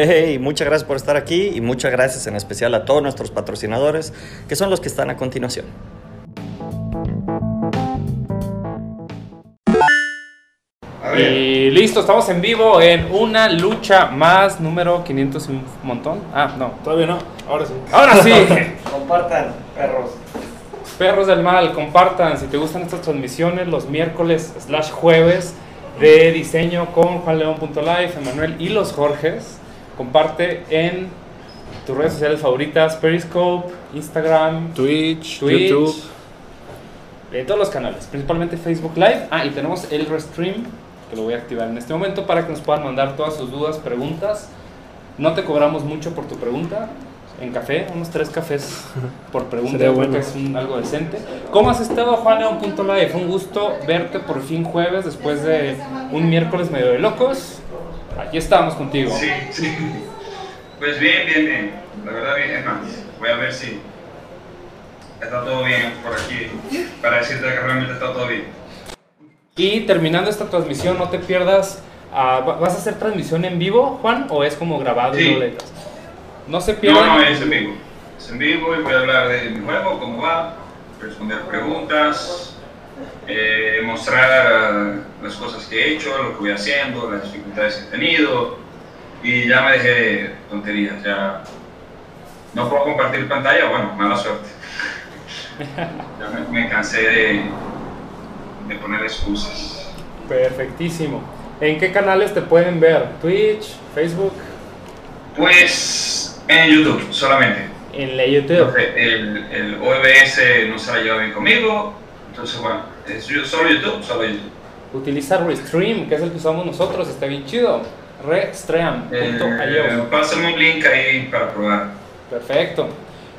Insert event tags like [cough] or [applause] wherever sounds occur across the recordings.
Hey, muchas gracias por estar aquí y muchas gracias en especial a todos nuestros patrocinadores, que son los que están a continuación. Y listo, estamos en vivo en una lucha más, número 500 y un montón. Ah, no. Todavía no, ahora sí. Ahora sí. [laughs] Compartan, perros. Perros del mal, compartan si te gustan estas transmisiones los miércoles slash jueves de diseño con juanleón.life, Emanuel y los Jorges. Comparte en tus redes sociales favoritas, Periscope, Instagram, Twitch, Twitch, YouTube. en todos los canales, principalmente Facebook Live. Ah, y tenemos el Restream, que lo voy a activar en este momento para que nos puedan mandar todas sus dudas, preguntas. No te cobramos mucho por tu pregunta. En café, unos tres cafés [laughs] por pregunta, creo bueno. que es un- algo decente. ¿Cómo has estado, Juanleón.live? Un gusto verte por fin jueves después de un miércoles medio de locos. Aquí estamos contigo. Sí, sí. Pues bien, bien, bien. La verdad, bien. Es más, voy a ver si está todo bien por aquí para decirte que realmente está todo bien. Y terminando esta transmisión, no te pierdas. ¿va- ¿Vas a hacer transmisión en vivo, Juan? ¿O es como grabado y Sí. no letras? No se No, pierdan. no, es en vivo. Es en vivo y voy a hablar de mi juego, cómo va, responder preguntas, eh, mostrar las cosas que he hecho, lo que voy haciendo, las dificultades que he tenido. Y ya me dejé de tonterías, ya no puedo compartir pantalla, bueno, mala suerte. Ya me, me cansé de, de poner excusas. Perfectísimo. ¿En qué canales te pueden ver? Twitch, Facebook, Pues en YouTube solamente. en la YouTube. El, el OBS no se la lleva bien conmigo, entonces bueno, solo YouTube, solo YouTube. Utiliza Restream, que es el que usamos nosotros, está bien chido. Restream.io. Eh, pásame un link ahí para probar. Perfecto.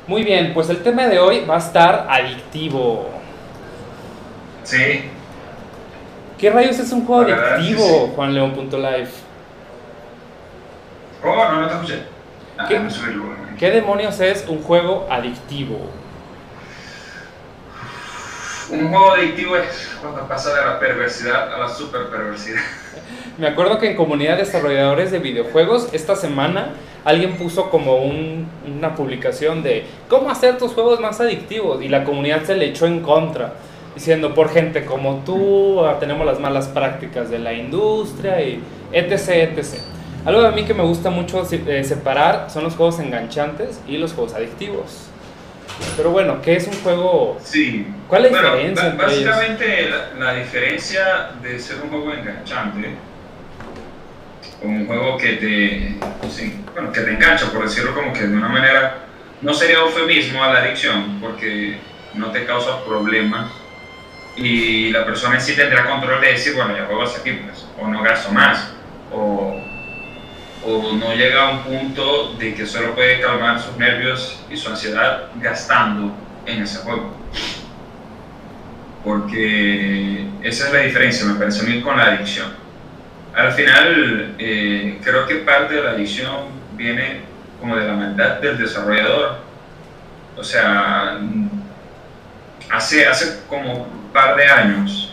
Muy bien, pues el tema de hoy va a estar adictivo. Sí, ¿Qué rayos es un juego La adictivo, sí, sí. juanleón.live? oh, no, no te escuché. Ah. ¿Qué demonios es un juego adictivo? Un juego adictivo es cuando pasa de la perversidad a la super perversidad. Me acuerdo que en comunidad de desarrolladores de videojuegos, esta semana alguien puso como un- una publicación de cómo hacer tus juegos más adictivos y la comunidad se le echó en contra, diciendo por gente como tú, ah, tenemos las malas prácticas de la industria y etc, etc. Algo de mí que me gusta mucho eh, separar son los juegos enganchantes y los juegos adictivos. Pero bueno, ¿qué es un juego? Sí. ¿Cuál es la Bueno, diferencia ellos? Básicamente la, la diferencia de ser un juego enganchante o un juego que te, sí, bueno, que te engancha, por decirlo como que de una manera, no sería eufemismo a la adicción, porque no te causa problemas y la persona en sí tendrá control de decir, bueno, ya juego hasta aquí, pues, o no gasto más, o, o no llega a un punto de que solo puede calmar sus nervios y su ansiedad gastando en ese juego porque esa es la diferencia, me parece a mí, con la adicción. Al final, eh, creo que parte de la adicción viene como de la maldad del desarrollador. O sea, hace, hace como un par de años,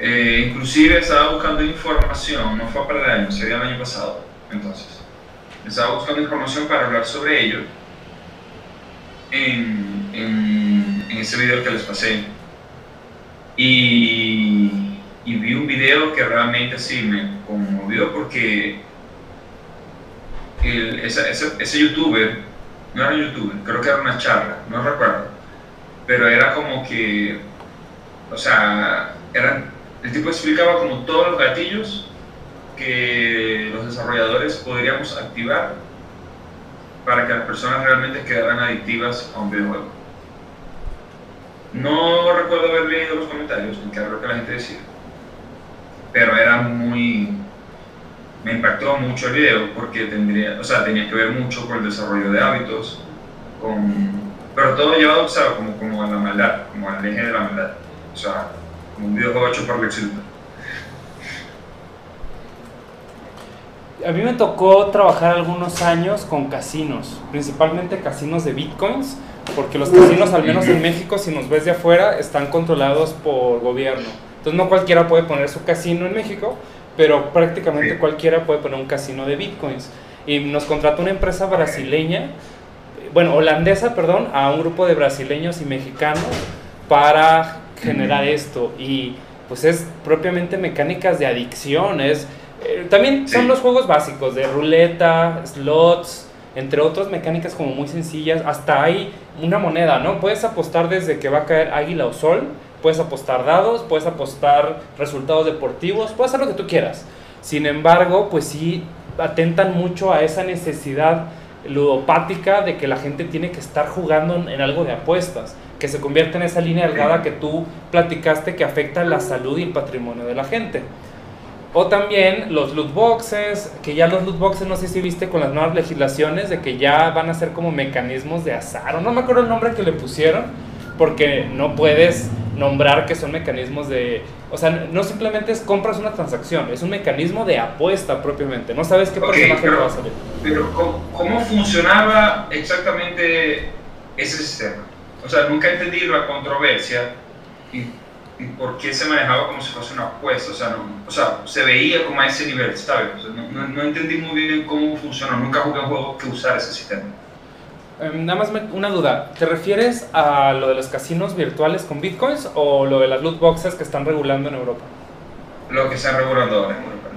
eh, inclusive estaba buscando información, no fue un par de años, sería el año pasado, entonces, estaba buscando información para hablar sobre ello en, ese video que les pasé. Y, vi un video que realmente sí me conmovió porque el- ese, ese youtuber, no era un youtuber, creo que era una charla, no recuerdo, pero era como que, o sea, eran, el tipo explicaba como todos los gatillos que los desarrolladores podríamos activar para que las personas realmente quedaran adictivas a un videojuego. No recuerdo haber leído los comentarios, ni lo que la gente decía, pero era muy... Me impactó mucho el video porque tendría, o sea, tenía que ver mucho con el desarrollo de hábitos, con, pero todo llevado, o sea, como, como a la maldad, como al eje de la maldad, o sea, un videojuego hecho por Lex Luthor. A mí me tocó trabajar algunos años con casinos, principalmente casinos de bitcoins, porque los casinos, al menos en México, si nos ves de afuera, están controlados por gobierno. Entonces no cualquiera puede poner su casino en México, pero prácticamente cualquiera puede poner un casino de bitcoins. Y nos contrató una empresa brasileña, bueno, holandesa, perdón, a un grupo de brasileños y mexicanos para generar esto. Y pues es propiamente mecánicas de adicción, es... eh, también son los juegos básicos de ruleta, slots, entre otras mecánicas como muy sencillas. Hasta hay una moneda, ¿no? Puedes apostar desde que va a caer águila o sol, puedes apostar dados, puedes apostar resultados deportivos, puedes hacer lo que tú quieras. Sin embargo, pues sí atentan mucho a esa necesidad ludopática de que la gente tiene que estar jugando en, en algo de apuestas, que se convierte en esa línea delgada que tú platicaste que afecta la salud y el patrimonio de la gente. O también los loot boxes, que ya los loot boxes no sé si viste con las nuevas legislaciones de que ya van a ser como mecanismos de azar, o no me acuerdo el nombre que le pusieron, porque no puedes nombrar que son mecanismos de... O sea, no simplemente es compras una transacción, es un mecanismo de apuesta propiamente, no sabes qué Ok, personaje pero- va a salir. Pero ¿cómo, cómo funcionaba exactamente ese sistema? O sea, nunca entendí la controversia y, y por qué se manejaba como si fuese una apuesta. O sea, no, o sea, se veía como a ese nivel, ¿sabes? O sea, no, no- no entendí muy bien cómo funcionó. Nunca jugué un juego que usara ese sistema. Em, nada más me- una duda, ¿te refieres a lo de los casinos virtuales con bitcoins o lo de las loot boxes que están regulando en Europa? Lo que se han regulado ahora en Europa,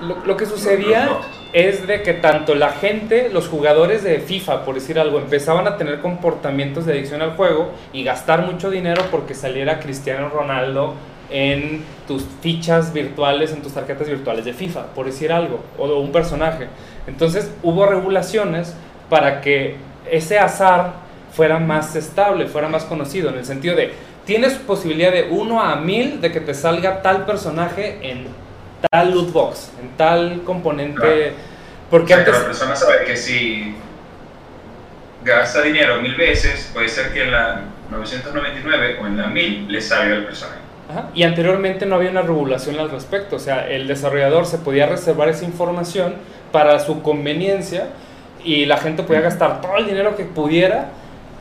no. Lo, lo que sucedía Los. Es de que tanto la gente, los jugadores de FIFA, por decir algo, empezaban a tener comportamientos de adicción al juego y gastar mucho dinero porque saliera Cristiano Ronaldo en tus fichas virtuales, en tus tarjetas virtuales de FIFA, por decir algo, o un personaje. Entonces hubo regulaciones para que ese azar fuera más estable, fuera más conocido, en el sentido de, tienes posibilidad de 1 a 1000 de que te salga tal personaje en tal loot box, en tal componente. Claro. Porque O sea, que antes. la persona sabe que si gasta dinero mil veces, puede ser que en la 999 o en la 1000 le salga el personaje. Ajá, Y anteriormente no había una regulación al respecto. O sea, el desarrollador se podía reservar esa información para su conveniencia y la gente podía gastar todo el dinero que pudiera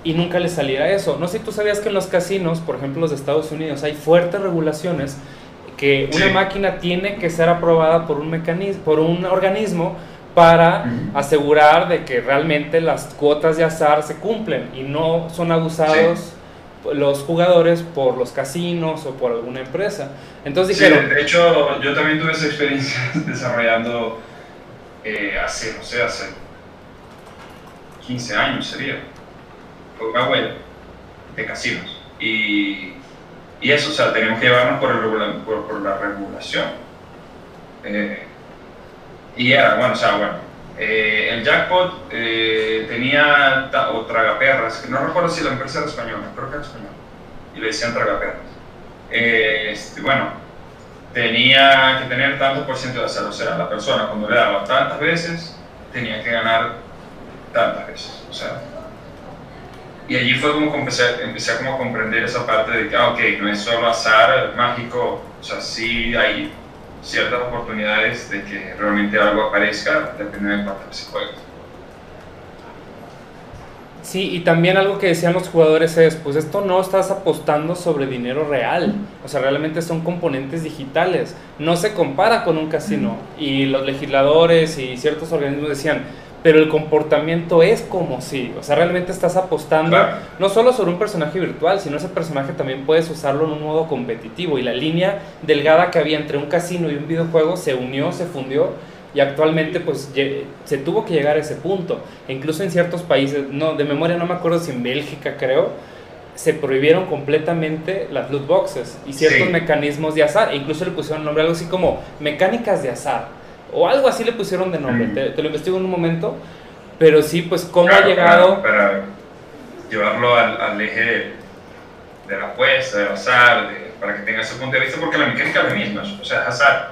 y nunca le saliera eso. No sé si tú sabías que en los casinos, por ejemplo los de Estados Unidos, hay fuertes regulaciones que una Sí. máquina tiene que ser aprobada por un mecanismo, por un organismo para asegurar de que realmente las cuotas de azar se cumplen y no son abusados los jugadores por los casinos o por alguna empresa. Entonces Sí, dijeron, de hecho, yo también tuve esa experiencia [laughs] desarrollando eh, hace, no sé, hace 15 años sería, con una web de casinos. Y, y eso, o sea, teníamos que llevarnos por, el por, por la regulación. Eh, y era, bueno, o sea, bueno, eh, el jackpot eh, tenía o tragaperras, que no recuerdo si la empresa era española, creo que era española, y le decían tragaperras. Eh, este, bueno, tenía que tener tanto por ciento de azar, o sea, la persona cuando le daba tantas veces, tenía que ganar tantas veces, o sea. Y allí fue como que empecé, empecé a como a comprender esa parte de que, ah, ok, no es solo azar mágico, o sea, sí hay ciertas oportunidades de que realmente algo aparezca, depende de cuánto se juegue. Sí, y también algo que decían los jugadores es, pues esto no estás apostando sobre dinero real, o sea, realmente son componentes digitales, no se compara con un casino. Y los legisladores y ciertos organismos decían, pero el comportamiento es como si, o sea, realmente estás apostando Claro. no solo sobre un personaje virtual, sino ese personaje también puedes usarlo en un modo competitivo. Y la línea delgada que había entre un casino y un videojuego se unió, se fundió y actualmente pues se tuvo que llegar a ese punto. E incluso en ciertos países, no, de memoria no me acuerdo si en Bélgica creo, se prohibieron completamente las loot boxes y ciertos Sí. mecanismos de azar. E incluso le pusieron nombre algo así como mecánicas de azar. O algo así le pusieron de nombre. Mm. Te, te lo investigo en un momento. Pero sí, pues cómo Claro, ha llegado... Para, para llevarlo al, al eje de, de la apuesta, del azar, de- para que tenga ese punto de vista, porque la mecánica es la misma, o sea, es azar.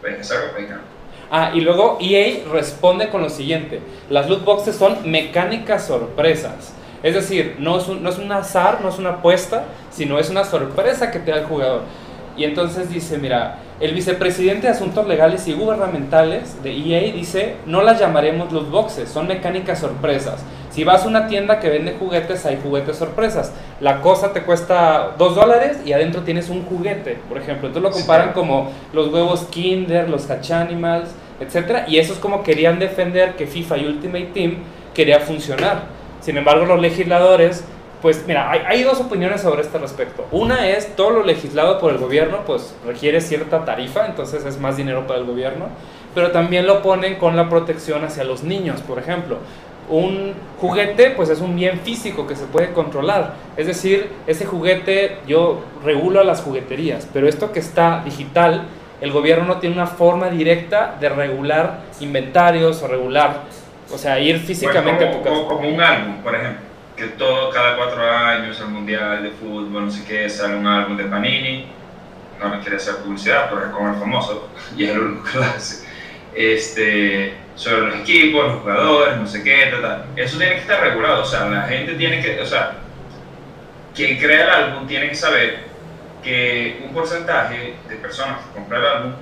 Puede que no. Ah, y luego EA responde con lo siguiente. Las loot boxes son mecánicas sorpresas. Es decir, no es, un, no es un azar, no es una apuesta, sino es una sorpresa que te da el jugador. Y entonces dice, mira, el vicepresidente de Asuntos Legales y Gubernamentales de EA dice, no las llamaremos loot boxes, son mecánicas sorpresas. Si vas a una tienda que vende juguetes, hay juguetes sorpresas. La cosa te cuesta 2 dólares y adentro tienes un juguete, por ejemplo. Entonces lo comparan como los huevos Kinder, los Hatchanimals, etc. Y eso es como querían defender que FIFA y Ultimate Team quería funcionar. Sin embargo, los legisladores pues mira, hay, dos opiniones sobre este respecto. Una es, todo lo legislado por el gobierno, pues requiere cierta tarifa, entonces es más dinero para el gobierno, pero también lo ponen con la protección hacia los niños, por ejemplo. Un juguete, pues es un bien físico que se puede controlar. Es decir, ese juguete yo regulo a las jugueterías, pero esto que está digital, el gobierno no tiene una forma directa de regular inventarios o regular, o sea, ir físicamente a tu casa. Como un álbum, por ejemplo que todo, cada cuatro años, el Mundial de Fútbol, no sé qué, sale un álbum de Panini. No me quiere hacer publicidad, pero es como el famoso, [laughs] y es el único que lo hace. Este, sobre los equipos, los jugadores, no sé qué, tal, Eso tiene que estar regulado, o sea, la gente tiene que, o sea, quien crea el álbum tiene que saber que un porcentaje de personas que compran el álbum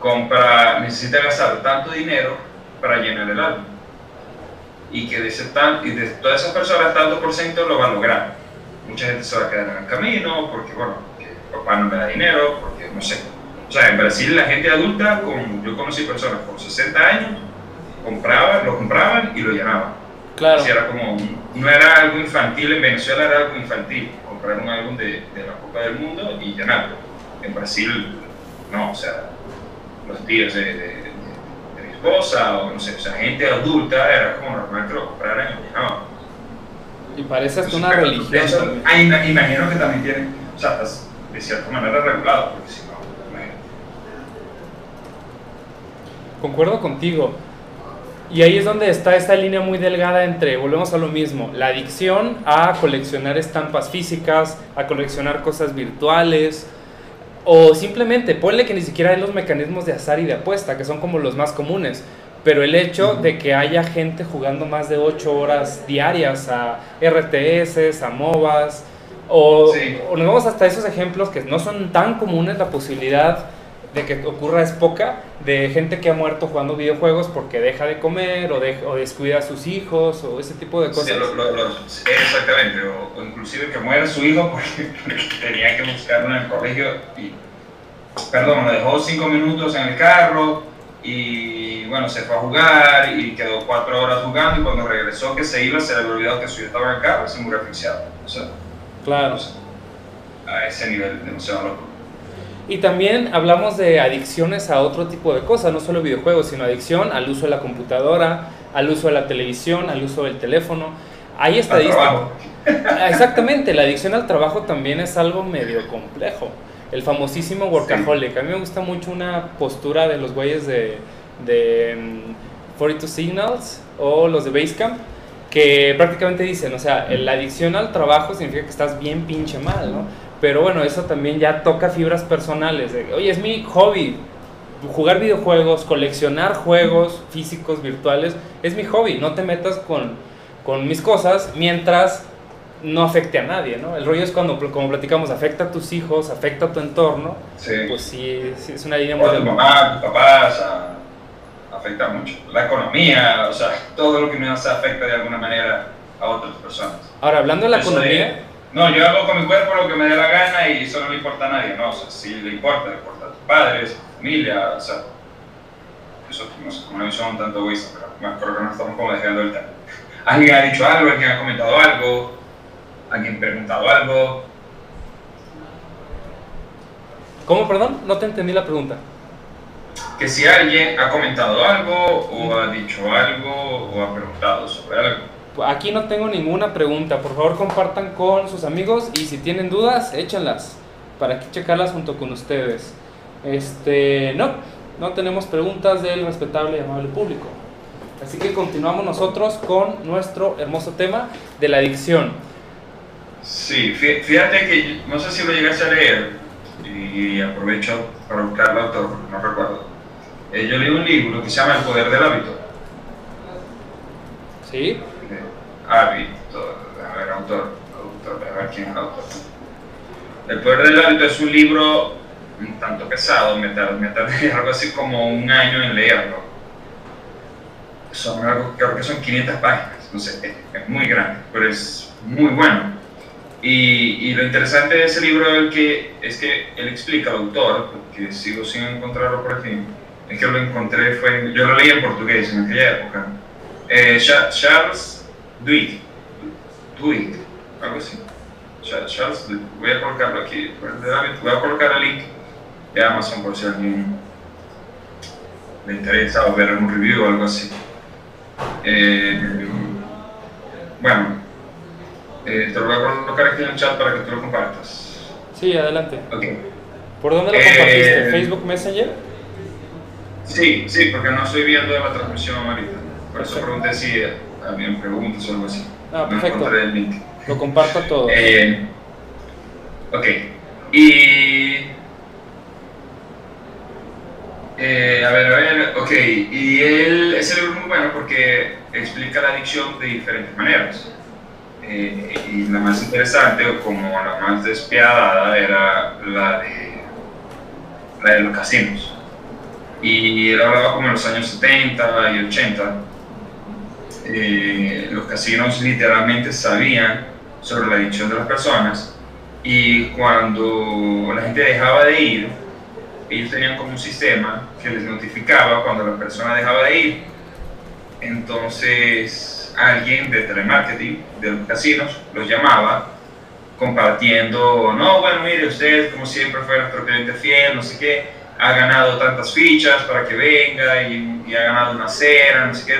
compra, necesita gastar tanto dinero para llenar el álbum y que de, ese y de todas esas personas tanto por ciento lo va a lograr. Mucha gente se va a quedar en el camino porque, bueno, que papá no me da dinero, porque no sé. O sea, en Brasil la gente adulta, con, yo conocí personas con 60 años, compraban, lo compraban y lo llenaban. Claro. era como, no era algo infantil, en Venezuela era algo infantil, comprar un álbum de, de la Copa del Mundo y llenarlo. En Brasil, no, o sea, los tíos de o no sé, o sea, gente adulta, era como normal que lo compraran y no. Y parece hasta una religión. Eso, imagino que también tiene, o sea, de cierta manera regulado, porque si no, Concuerdo contigo. Y ahí es donde está esta línea muy delgada entre, volvemos a lo mismo, la adicción a coleccionar estampas físicas, a coleccionar cosas virtuales, o simplemente, ponle que ni siquiera hay los mecanismos de azar y de apuesta, que son como los más comunes. Pero el hecho de que haya gente jugando más de 8 horas diarias a RTS, a MOBAs, o, o, nos vamos hasta esos ejemplos que no son tan comunes, la posibilidad de que ocurra es poca, de gente que ha muerto jugando videojuegos porque deja de comer o, o descuida a sus hijos o ese tipo de cosas. Sí, exactamente, o, inclusive que muera su hijo [laughs] porque, tenía que buscarlo en el colegio y, perdón, lo dejó cinco minutos en el carro y bueno, se fue a jugar y quedó cuatro horas jugando y cuando regresó que se iba se le olvidó que su hijo estaba en el carro y se murió asfixiado. O sea, claro. a ese nivel demasiado loco. Y también hablamos de adicciones a otro tipo de cosas, no solo videojuegos, sino adicción al uso de la computadora, al uso de la televisión, al uso del teléfono. Hay estadísticas. Exactamente, la adicción al trabajo también es algo medio complejo. El famosísimo workaholic. A mí me gusta mucho una postura de los güeyes de, de 42 mm, Signals o los de Basecamp que prácticamente dicen, o sea, la adicción al trabajo significa que estás bien pinche mal, ¿no? Pero bueno, eso también ya toca fibras personales. Oye, es mi hobby. Jugar videojuegos, coleccionar juegos físicos, virtuales, es mi hobby. No te metas con, con mis cosas mientras no afecte a nadie, ¿no? El rollo es cuando, como platicamos, afecta a tus hijos, afecta a tu entorno. Sí. Pues sí, es una línea muy... tu mamá, tu papá, afecta mucho. La economía, o sea, todo lo que nos afecta de alguna manera a otras personas. Ahora, hablando de la economía no, yo hago con mi cuerpo lo que me dé la gana y eso no le importa a nadie, no, o sea, si le importa, le importa a tus padres, a tu familia, o sea, eso no sé, una visión un tanto egoísta, pero creo que no estamos como dejando el tema. ¿Alguien ha dicho algo? ¿Alguien ha comentado algo? ¿Alguien ha preguntado algo? ¿Cómo, perdón? No te entendí la pregunta. Que si alguien ha comentado algo, o ha dicho algo, o ha preguntado sobre algo. Aquí no tengo ninguna pregunta. Por favor, compartan con sus amigos y si tienen dudas, échenlas para aquí checarlas junto con ustedes. Este, no, no tenemos preguntas del respetable y amable público. Así que continuamos nosotros con nuestro hermoso tema de la adicción. Sí, fíjate que no sé si lo llegaste a leer y aprovecho para buscar el autor, no recuerdo. Eh, yo leí un libro que se llama El Poder del Hábito. Sí hábito, a ver, autor, autor, a ver quién es el autor. El poder del hábito es un libro un tanto pesado, me tardé, [laughs] algo así como un año en leerlo. Son creo que son 500 páginas, no sé, muy grande, pero es muy bueno. Y, y, lo interesante de ese libro es que, es que él explica, el autor, porque sigo sin encontrarlo por aquí, es que lo encontré, fue, yo lo leí en portugués en aquella época, eh, Charles Duhigg, Duhigg, algo así. Charles voy a colocarlo aquí, voy a colocar el link de Amazon por si alguien le interesa o ver un review o algo así. Eh, bueno, eh, te lo voy a colocar aquí en el chat para que tú lo compartas. Sí, adelante. Okay. ¿Por dónde lo compartiste? Eh, ¿Facebook Messenger? Sí, sí, porque no estoy viendo la transmisión ahorita. Por eso pregunté si habían preguntas o algo así. Ah, perfecto. el link. Lo comparto todo. Eh, ok. Y. Eh, a ver, a ver, ok. Y él, es muy bueno porque explica la adicción de diferentes maneras. Eh, y la más interesante o como la más despiadada era la de, la de los casinos. Y él hablaba como en los años 70 y 80. Eh, los casinos literalmente sabían sobre la adicción de las personas y cuando la gente dejaba de ir, ellos tenían como un sistema que les notificaba cuando la persona dejaba de ir. Entonces alguien de telemarketing de los casinos los llamaba compartiendo, no, bueno, mire, usted como siempre fue nuestro cliente fiel, no sé qué, ha ganado tantas fichas para que venga y, ha ganado una cena, no sé qué,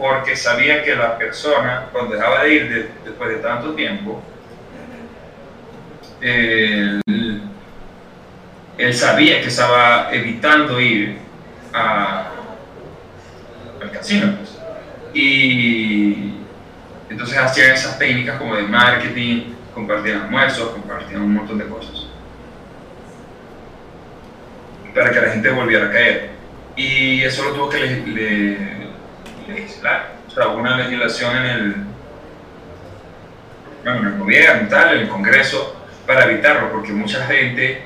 porque sabía que la persona, cuando dejaba de ir después de tanto tiempo, él, sabía que estaba evitando ir al casino. Pues. Y entonces hacían esas técnicas como de marketing, compartían almuerzos, compartían un montón de cosas. Para que la gente volviera a caer. Y eso lo tuvo que legislar. O sea, hubo una legislación en el, bueno, en el gobierno, tal, en el Congreso, para evitarlo, porque mucha gente,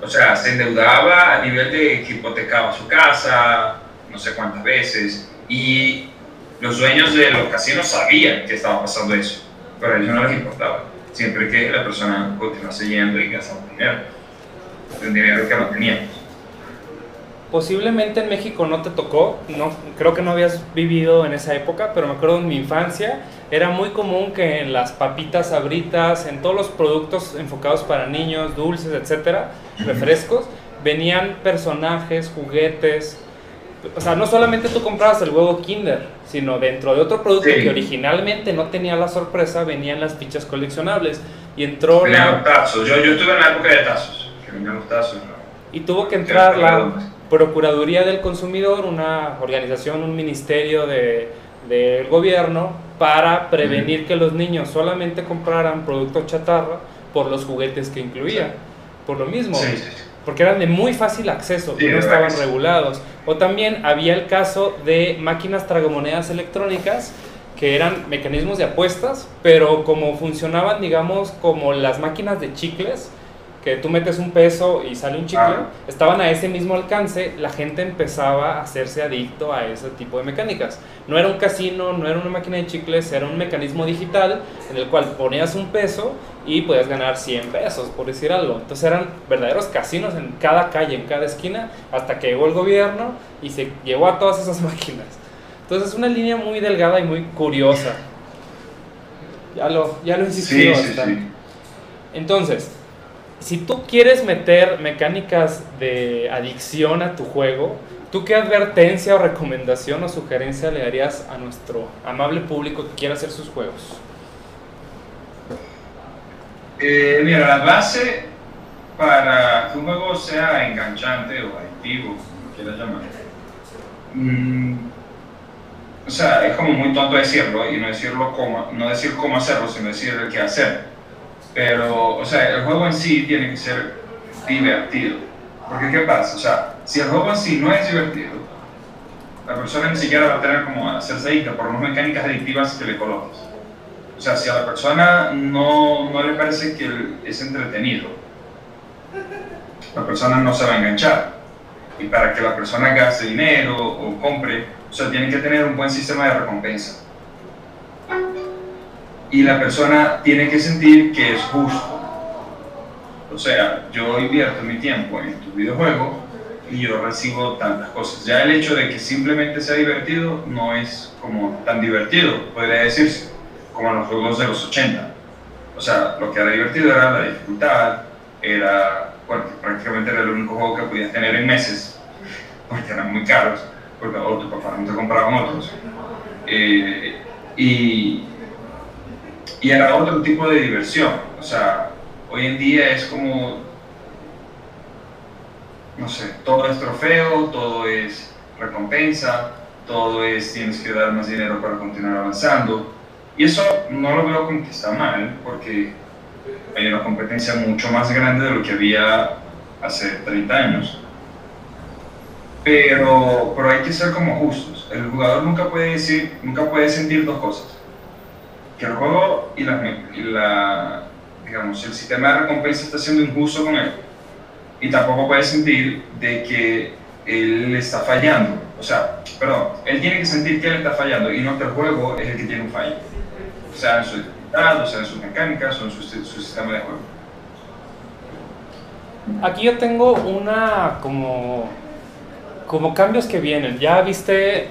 o sea, se endeudaba a nivel de que hipotecaba su casa, no sé cuántas veces, y los dueños de los casinos sabían que estaba pasando eso, pero a ellos no les importaba. Siempre que la persona continuase yendo y gastando dinero, el dinero que no teníamos. Posiblemente en México no te tocó, no, creo que no habías vivido en esa época, pero me acuerdo en mi infancia era muy común que en las papitas abritas, en todos los productos enfocados para niños, dulces, etcétera, refrescos, venían personajes, juguetes, o sea, no solamente tú comprabas el huevo Kinder, sino dentro de otro producto que originalmente no tenía la sorpresa, venían las fichas coleccionables. Y entró venían tazos. Yo, yo estuve en la época de tazos, que venían los tazos. Y tuvo que entrar la Procuraduría del Consumidor, una organización, un ministerio de, del gobierno, para prevenir que los niños solamente compraran productos chatarra por los juguetes que incluía. Por lo mismo. Sí, sí, porque eran de muy fácil acceso y no estaban regulados. O también había el caso de máquinas tragamonedas electrónicas que eran mecanismos de apuestas, pero como funcionaban, digamos, como las máquinas de chicles, que tú metes un peso y sale un chicle, ah. estaban a ese mismo alcance, la gente empezaba a hacerse adicto a ese tipo de mecánicas. No era un casino, no era una máquina de chicles, era un mecanismo digital en el cual ponías un peso y podías ganar 100 pesos, por decir algo. Entonces eran verdaderos casinos en cada calle, en cada esquina, hasta que llegó el gobierno y se llevó a todas esas [laughs] máquinas. Entonces es una línea muy delgada y muy curiosa. Ya lo, ya lo insistió Entonces, si tú quieres meter mecánicas de adicción a tu juego, ¿tú qué advertencia o recomendación o sugerencia le darías a nuestro amable público que quiera hacer sus juegos? Eh, mira, la base para que un juego sea enganchante o adictivo, como quieras llamar, mm, o sea, es como muy tonto decirlo y no decirlo cómo, no decir cómo hacerlo, sino decir qué hacer pero, o sea, el juego en sí tiene que ser divertido. Porque, ¿qué pasa? O sea, si el juego en sí no es divertido, la persona ni siquiera va a tener como hacerse adicta por unas mecánicas adictivas que le colocas. O sea, si a la persona no, no le parece que es entretenido, la persona no se va a enganchar. Y para que la persona gaste dinero o compre, o sea, tiene que tener un buen sistema de recompensa. Y la persona tiene que sentir que es justo. O sea, yo invierto mi tiempo en tu videojuego y yo recibo tantas cosas. Ya el hecho de que simplemente sea divertido no es como tan divertido, podría decirse, como en los juegos de los 80. O sea, lo que era divertido era la dificultad, era, bueno, prácticamente era el único juego que podías tener en meses, [laughs] porque eran muy caros, porque o tu papá no te compraban otros. Eh, y, y era otro tipo de diversión. O sea, hoy en día es como, no sé, todo es trofeo, todo es recompensa, todo es tienes que dar más dinero para continuar avanzando. Y eso no lo veo como que está mal, porque hay una competencia mucho más grande de lo que había hace 30 años. Pero, pero hay que ser como justos. El jugador nunca puede decir, nunca puede sentir dos cosas. Que el juego y la, y la digamos, el sistema de recompensa está siendo injusto con él. Y tampoco puede sentir de que él está fallando. O sea, perdón, él tiene que sentir que él está fallando y no que el juego es el que tiene un fallo. O sea, en su dificultad, o sea, en sus mecánicas, o en su, su sistema de juego. Aquí yo tengo una como, como cambios que vienen. Ya viste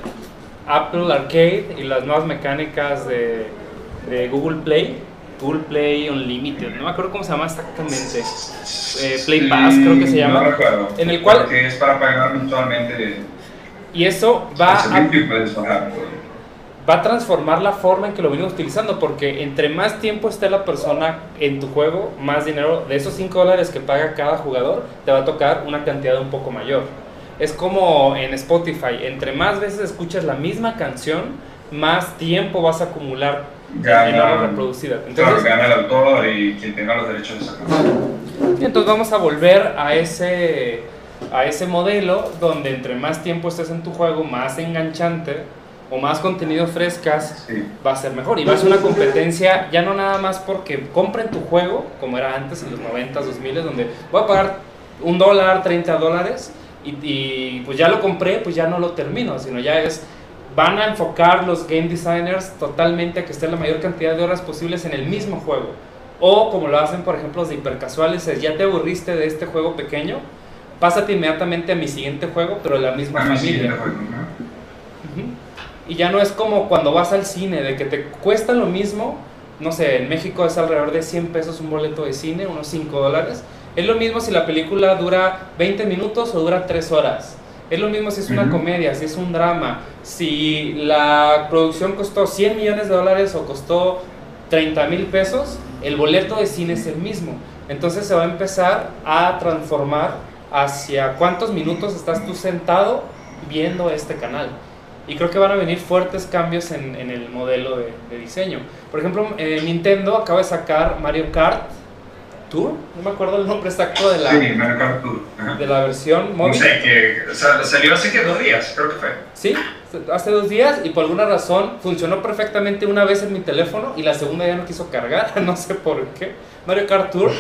Apple Arcade y las nuevas mecánicas de, de Google Play. Google Play Unlimited, no me acuerdo cómo se llama exactamente. Eh, Play Pass, creo que se llama. No recuerdo. En el cual. Que es para pagar mensualmente. Y eso va a, bajar. va a transformar la forma en que lo venimos utilizando, porque entre más tiempo esté la persona en tu juego, más dinero, de esos 5 dólares que paga cada jugador, te va a tocar una cantidad un poco mayor. Es como en Spotify, entre más veces escuchas la misma canción, más tiempo vas a acumular Gana, reproducida. claro, Entonces, gana el autor y quien tenga los derechos de y entonces vamos a volver a ese, a ese modelo donde entre más tiempo estés en tu juego, más enganchante o más contenido frescas, Sí. va a ser mejor. Y va a ser una competencia ya no nada más porque compren tu juego, como era antes en los 90s, 2000 donde voy a pagar un dólar, 30 dólares y, y pues ya lo compré, pues ya no lo termino, sino ya es... Van a enfocar los game designers totalmente a que esté la mayor cantidad de horas posibles en el mismo juego. O como lo hacen, por ejemplo, los de hipercasuales, es ya te aburriste de este juego pequeño, pásate inmediatamente a mi siguiente juego, pero de la misma familia. Y ya no es como cuando vas al cine, de que te cuesta lo mismo, no sé, en México es alrededor de 100 pesos un boleto de cine, unos 5 dólares. Es lo mismo si la película dura 20 minutos o dura 3 horas. Es lo mismo si es una comedia, si es un drama, si la producción costó 100 millones de dólares o costó 30 mil pesos, el boleto de cine es el mismo. Entonces se va a empezar a transformar hacia cuántos minutos estás tú sentado viendo este canal. Y creo que van a venir fuertes cambios en, en el modelo de, de diseño. Por ejemplo, eh, Nintendo acaba de sacar Mario Kart Tour, no me acuerdo el nombre exacto de la, Sí, Mario Kart Tour. De la versión No móvil. sé, que o sea, salió hace que dos días, creo que fue. Sí, hace dos días y por alguna razón funcionó perfectamente una vez en mi teléfono y la segunda ya no quiso cargar, [laughs] no sé por qué. Mario Kart Tour,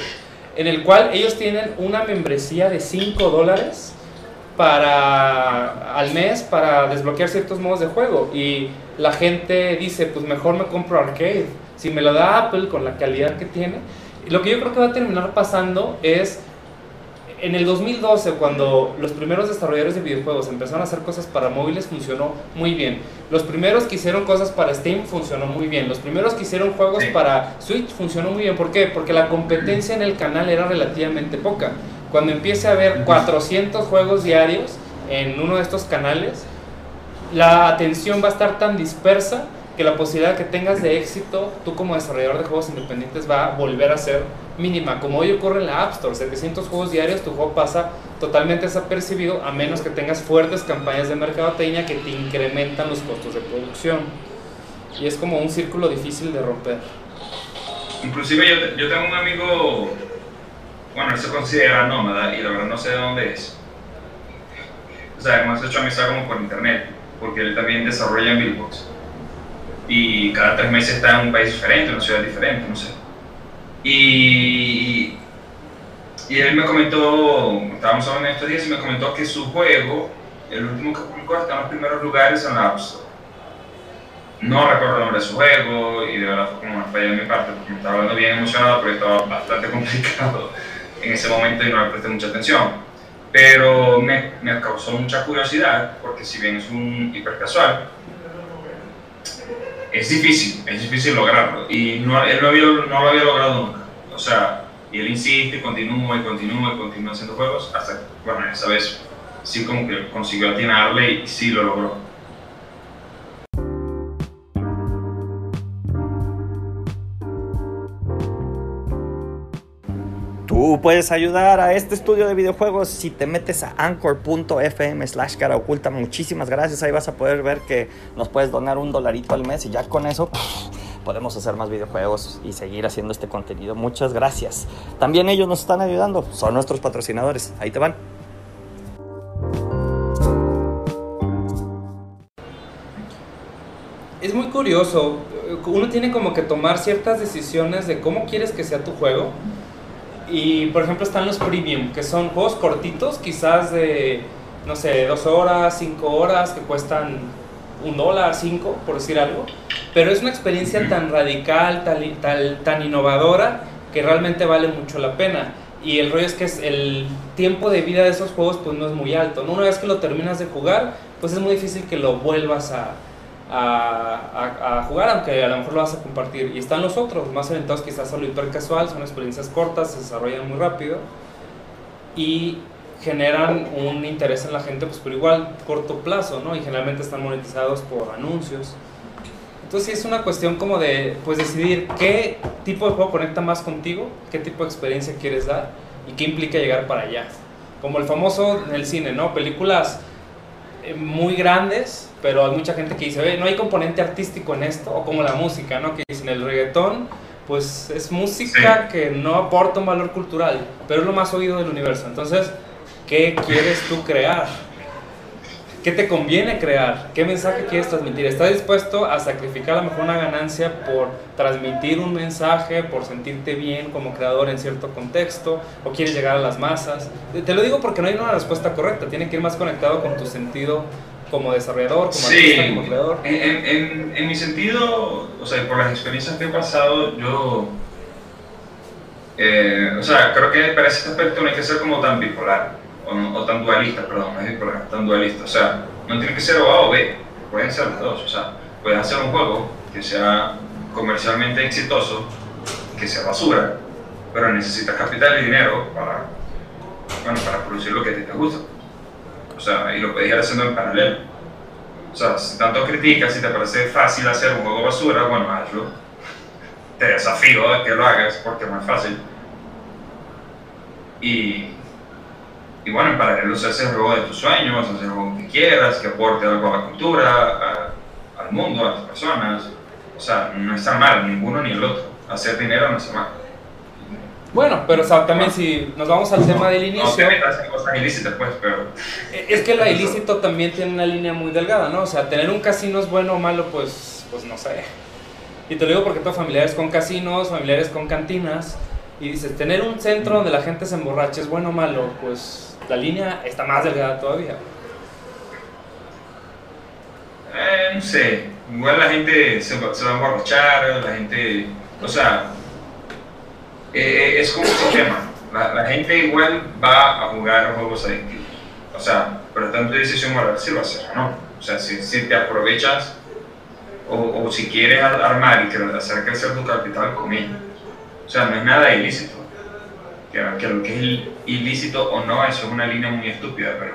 en el cual ellos tienen una membresía de 5 dólares para al mes para desbloquear ciertos modos de juego y la gente dice pues mejor me compro arcade si me lo da Apple con la calidad que tiene lo que yo creo que va a terminar pasando es en el 2012, cuando los primeros desarrolladores de videojuegos empezaron a hacer cosas para móviles, funcionó muy bien. Los primeros que hicieron cosas para Steam funcionó muy bien. Los primeros que hicieron juegos para Switch funcionó muy bien. ¿Por qué? Porque la competencia en el canal era relativamente poca. Cuando empiece a haber 400 juegos diarios en uno de estos canales, la atención va a estar tan dispersa que la posibilidad que tengas de éxito, tú como desarrollador de juegos independientes, va a volver a ser mínima. Como hoy ocurre en la App Store, 700 juegos diarios, tu juego pasa totalmente desapercibido a menos que tengas fuertes campañas de mercadotecnia que te incrementan los costos de producción. Y es como un círculo difícil de romper. Inclusive yo, te- yo tengo un amigo, bueno, él se considera nómada y la verdad no sé de dónde es. O sea, hemos hecho amistad como por internet, porque él también desarrolla en Billbox. Y cada tres meses está en un país diferente, en una ciudad diferente, no sé. Y, y él me comentó, estábamos hablando estos días, y me comentó que su juego, el último que publicó, está en los primeros lugares en la App Store. no recuerdo el nombre de su juego y de verdad fue como una falla de mi parte porque me estaba hablando bien emocionado porque estaba bastante [laughs] complicado en ese momento y no le presté mucha atención. Pero me, me causó mucha curiosidad porque si bien es un hipercasual, es difícil, es difícil lograrlo y no, él había, no lo había logrado nunca. O sea, y él insiste, continúa y continúa y continúa haciendo juegos hasta, bueno, esa vez sí como que consiguió atinarle y sí lo logró. Puedes ayudar a este estudio de videojuegos si te metes a anchor.fm slash cara oculta. Muchísimas gracias. Ahí vas a poder ver que nos puedes donar un dolarito al mes y ya con eso podemos hacer más videojuegos y seguir haciendo este contenido. Muchas gracias. También ellos nos están ayudando. Son nuestros patrocinadores. Ahí te van. Es muy curioso. Uno tiene como que tomar ciertas decisiones de cómo quieres que sea tu juego y por ejemplo están los premium, que son juegos cortitos, quizás de, no sé, dos horas, cinco horas, que cuestan un dólar, cinco, por decir algo. Pero es una experiencia tan radical, tan, tan innovadora, que realmente vale mucho la pena. Y el rollo es que es el tiempo de vida de esos juegos pues no es muy alto. Una vez que lo terminas de jugar, pues es muy difícil que lo vuelvas a, a, a, jugar, aunque a lo mejor lo vas a compartir. Y están los otros, más orientados quizás a lo hiper casual, son experiencias cortas, se desarrollan muy rápido y generan un interés en la gente, pues por igual corto plazo, ¿no? Y generalmente están monetizados por anuncios. Entonces es una cuestión como de, pues decidir qué tipo de juego conecta más contigo, qué tipo de experiencia quieres dar y qué implica llegar para allá. Como el famoso en el cine, ¿no? Películas eh, muy grandes, pero hay mucha gente que dice, no hay componente artístico en esto, o como la música, ¿no? Que dicen el reggaetón, pues es música que no aporta un valor cultural, pero es lo más oído del universo. Entonces, ¿qué quieres tú crear? ¿Qué te conviene crear? ¿Qué mensaje quieres transmitir? ¿Estás dispuesto a sacrificar a lo mejor una ganancia por transmitir un mensaje, por sentirte bien como creador en cierto contexto? ¿O quieres llegar a las masas? Te lo digo porque no hay una respuesta correcta. Tiene que ir más conectado con tu sentido como desarrollador, como artista, como creador. En, en, en, mi sentido, o sea, por las experiencias que he pasado, yo. Eh, o sea, creo que para ese aspecto no hay que ser como tan bipolar o, tan dualista, perdón, no es tan dualista. O sea, no tiene que ser o A o B, pueden ser los dos. O sea, puedes hacer un juego que sea comercialmente exitoso, que sea basura, pero necesitas capital y dinero para, bueno, para producir lo que a ti te gusta. O sea, y lo puedes ir haciendo en paralelo. O sea, si tanto criticas, si te parece fácil hacer un juego basura, bueno, hazlo. Te desafío a que lo hagas porque es más fácil. Y, y bueno, en paralelo se hace el juego de tus sueños, hacer el juego que quieras, que aporte algo a la cultura, al mundo, a las personas. O sea, no está mal, ninguno ni el otro. Hacer dinero no está mal. Bueno, pero o sea, también si nos vamos al tema del inicio... No te metas en cosas ilícitas, pues, pero... E, es que la ilícito también tiene una línea muy delgada, ¿no? O sea, tener un casino es bueno o malo, pues, pues no sé. Y te lo digo porque tengo familiares con casinos, familiares con cantinas, y dices, tener un centro donde la gente se emborrache es bueno o malo, pues la línea está más delgada todavía. Eh, no sé, igual la gente se, va a emborrachar, la gente, o sea, eh, es como un sistema. La, la, gente igual va a jugar juegos adictivos. O sea, pero tanto decisión moral si lo haces o no. O sea, si, si te aprovechas o, o, si quieres armar y hacer crecer tu capital con ello. O sea, no es nada ilícito que, lo que es ilícito o no, eso es una línea muy estúpida, pero,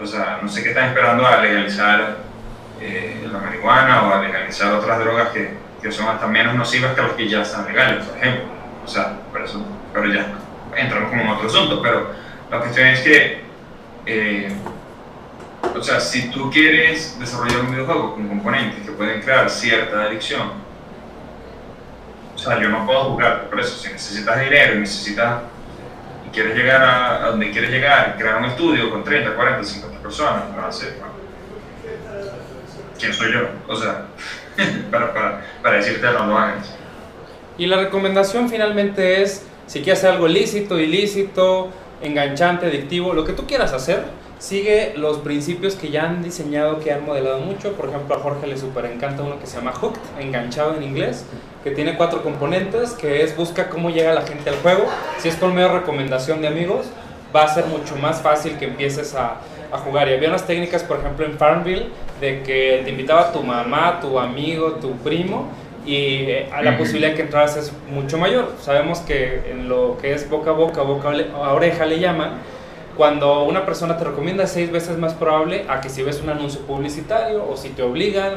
o sea, no sé qué están esperando a legalizar eh, la marihuana o a legalizar otras drogas que, que, son hasta menos nocivas que los que ya están legales, por ejemplo. O sea, por eso, pero ya entramos como en otro asunto, pero la cuestión es que, eh, o sea, si tú quieres desarrollar un videojuego con componentes que pueden crear cierta adicción, o sea, yo no puedo jugar por eso. Si necesitas dinero y necesitas y quieres llegar a, donde quieres llegar, crear un estudio con 30, 40, 50 personas, no a ser. ¿Quién soy yo? O sea, [laughs] para, para, para decirte no lo. Y la recomendación finalmente es, si quieres hacer algo lícito, ilícito, enganchante, adictivo, lo que tú quieras hacer, sigue los principios que ya han diseñado, que han modelado mucho. Por ejemplo, a Jorge le super encanta uno que se llama Hooked, enganchado en inglés, que tiene cuatro componentes, que es busca cómo llega la gente al juego. Si es por medio de recomendación de amigos, va a ser mucho más fácil que empieces a, a jugar. Y había unas técnicas, por ejemplo, en Farmville, de que te invitaba tu mamá, tu amigo, tu primo, y eh, la posibilidad de que entraras es mucho mayor. Sabemos que en lo que es boca a boca, boca a oreja le llaman, cuando una persona te recomienda es seis veces más probable a que si ves un anuncio publicitario o si te obligan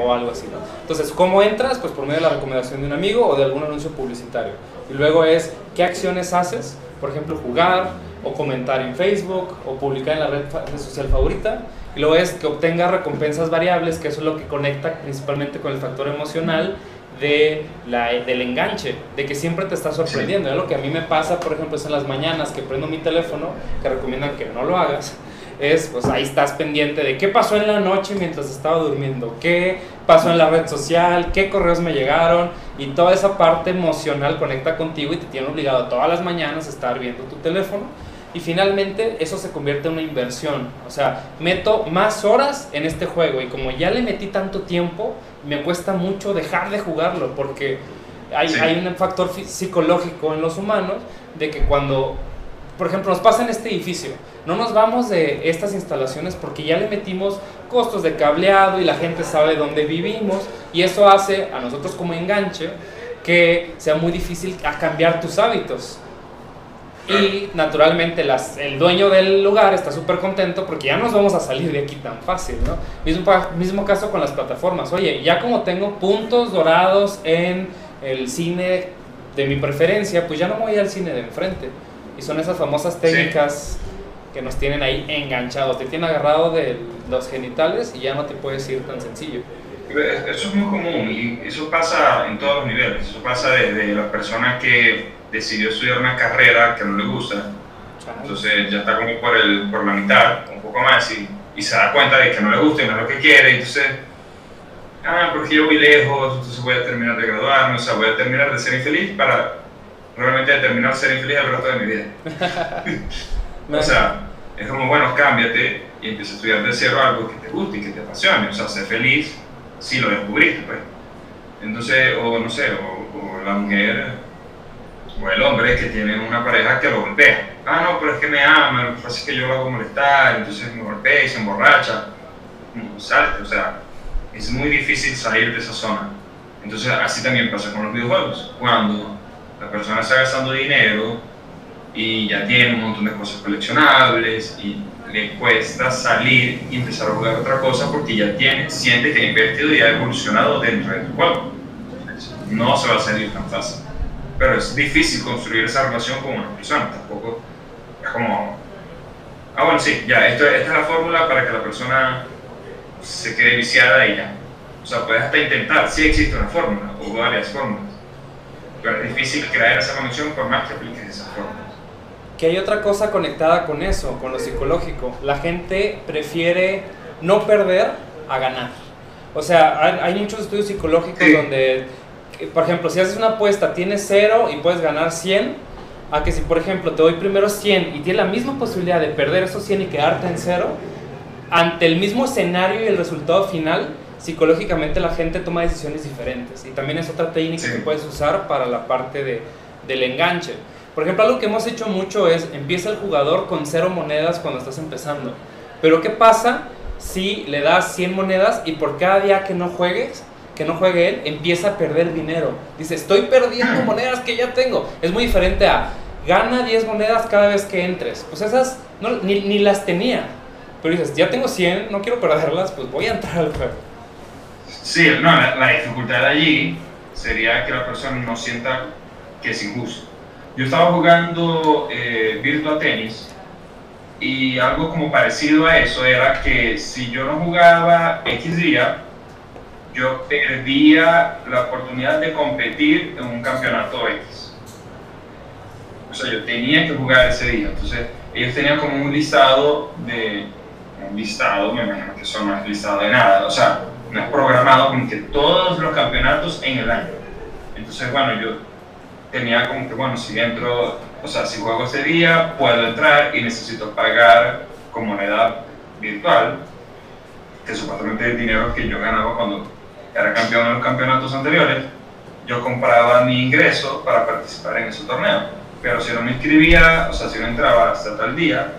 o algo así, ¿no? Entonces, ¿cómo entras? Pues por medio de la recomendación de un amigo o de algún anuncio publicitario. Y luego es, ¿qué acciones haces? Por ejemplo, jugar o comentar en Facebook o publicar en la red social favorita. Y luego es que obtenga recompensas variables, que eso es lo que conecta principalmente con el factor emocional de la, del enganche, de que siempre te está sorprendiendo. Es lo que a mí me pasa, por ejemplo, es en las mañanas que prendo mi teléfono, que recomiendan que no lo hagas, es pues ahí estás pendiente de qué pasó en la noche mientras estaba durmiendo, qué pasó en la red social, qué correos me llegaron y toda esa parte emocional conecta contigo y te tiene obligado todas las mañanas a estar viendo tu teléfono y finalmente eso se convierte en una inversión. O sea, meto más horas en este juego y como ya le metí tanto tiempo, me cuesta mucho dejar de jugarlo porque hay, hay un factor psicológico en los humanos de que cuando, por ejemplo, nos pasa en este edificio, no nos vamos de estas instalaciones porque ya le metimos costos de cableado y la gente sabe dónde vivimos y eso hace a nosotros como enganche que sea muy difícil a cambiar tus hábitos. Y naturalmente las, el dueño del lugar está súper contento porque ya nos vamos a salir de aquí tan fácil, ¿no? Mismo, mismo caso con las plataformas. Oye, ya como tengo puntos dorados en el cine de mi preferencia, pues ya no voy al cine de enfrente. Y son esas famosas técnicas que nos tienen ahí enganchados. Te tienen agarrado de los genitales y ya no te puedes ir tan sencillo. Eso es muy común y eso pasa en todos los niveles. Eso pasa desde las personas que decidió estudiar una carrera que no le gusta, entonces ya está como por, el, por la mitad, un poco más, y, y se da cuenta de que no le gusta y no es lo que quiere, entonces, ah, porque yo voy lejos, entonces voy a terminar de graduarme, o sea, voy a terminar de ser infeliz para realmente terminar de ser infeliz el resto de mi vida. [laughs] o sea, es como, bueno, cámbiate y empieza a estudiar de cero algo que te guste y que te apasione, o sea, ser feliz si lo descubriste, pues. Entonces, o no sé, o, o la mujer o el hombre que tiene una pareja que lo golpea. Ah, no, pero es que me ama, lo que pasa es que yo lo hago molestar, entonces me golpea y se emborracha. salte, o sea, es muy difícil salir de esa zona. Entonces, así también pasa con los videojuegos. Cuando la persona está gastando dinero y ya tiene un montón de cosas coleccionables y le cuesta salir y empezar a jugar otra cosa porque ya tiene, siente que ha invertido y ha evolucionado dentro del juego. No se va a salir tan fácil pero es difícil construir esa relación con una persona, tampoco es como, ah bueno, sí, ya, esto, esta es la fórmula para que la persona se quede viciada y ya. O sea, puedes hasta intentar, sí existe una fórmula o varias fórmulas, pero es difícil crear esa conexión por más que apliques esa fórmula. Que hay otra cosa conectada con eso, con lo psicológico. La gente prefiere no perder a ganar. O sea, hay, muchos estudios psicológicos donde por ejemplo, si haces una apuesta, tienes cero y puedes ganar 100, a que si, por ejemplo, te doy primero 100 y tienes la misma posibilidad de perder esos 100 y quedarte en cero, ante el mismo escenario y el resultado final, psicológicamente la gente toma decisiones diferentes. Y también es otra técnica que puedes usar para la parte de, del enganche. Por ejemplo, algo que hemos hecho mucho es, empieza el jugador con cero monedas cuando estás empezando. Pero ¿qué pasa si le das 100 monedas y por cada día que no juegues, que no juegue él, empieza a perder dinero. Dice, estoy perdiendo [clears throat] monedas que ya tengo. Es muy diferente a, gana 10 monedas cada vez que entres. Pues esas ni, ni, las tenía. Pero dices, ya tengo 100, no quiero perderlas, pues voy a entrar al juego. Sí, no, la, dificultad allí sería que la persona no sienta que es injusto. Yo estaba jugando eh, Virtua Tennis y algo como parecido a eso era que si yo no jugaba X día, yo perdía la oportunidad de competir en un campeonato X. O sea, yo tenía que jugar ese día. Entonces, ellos tenían como un listado de. Un listado, me imagino que eso no es listado de nada. O sea, no es programado como que todos los campeonatos en el año. Entonces, bueno, yo tenía como que, bueno, si entro o sea, si juego ese día, puedo entrar y necesito pagar con moneda virtual, que supuestamente es dinero que yo ganaba cuando era campeón en los campeonatos anteriores, yo compraba mi ingreso para participar en ese torneo. Pero si no me inscribía, o sea, si no entraba hasta tal día,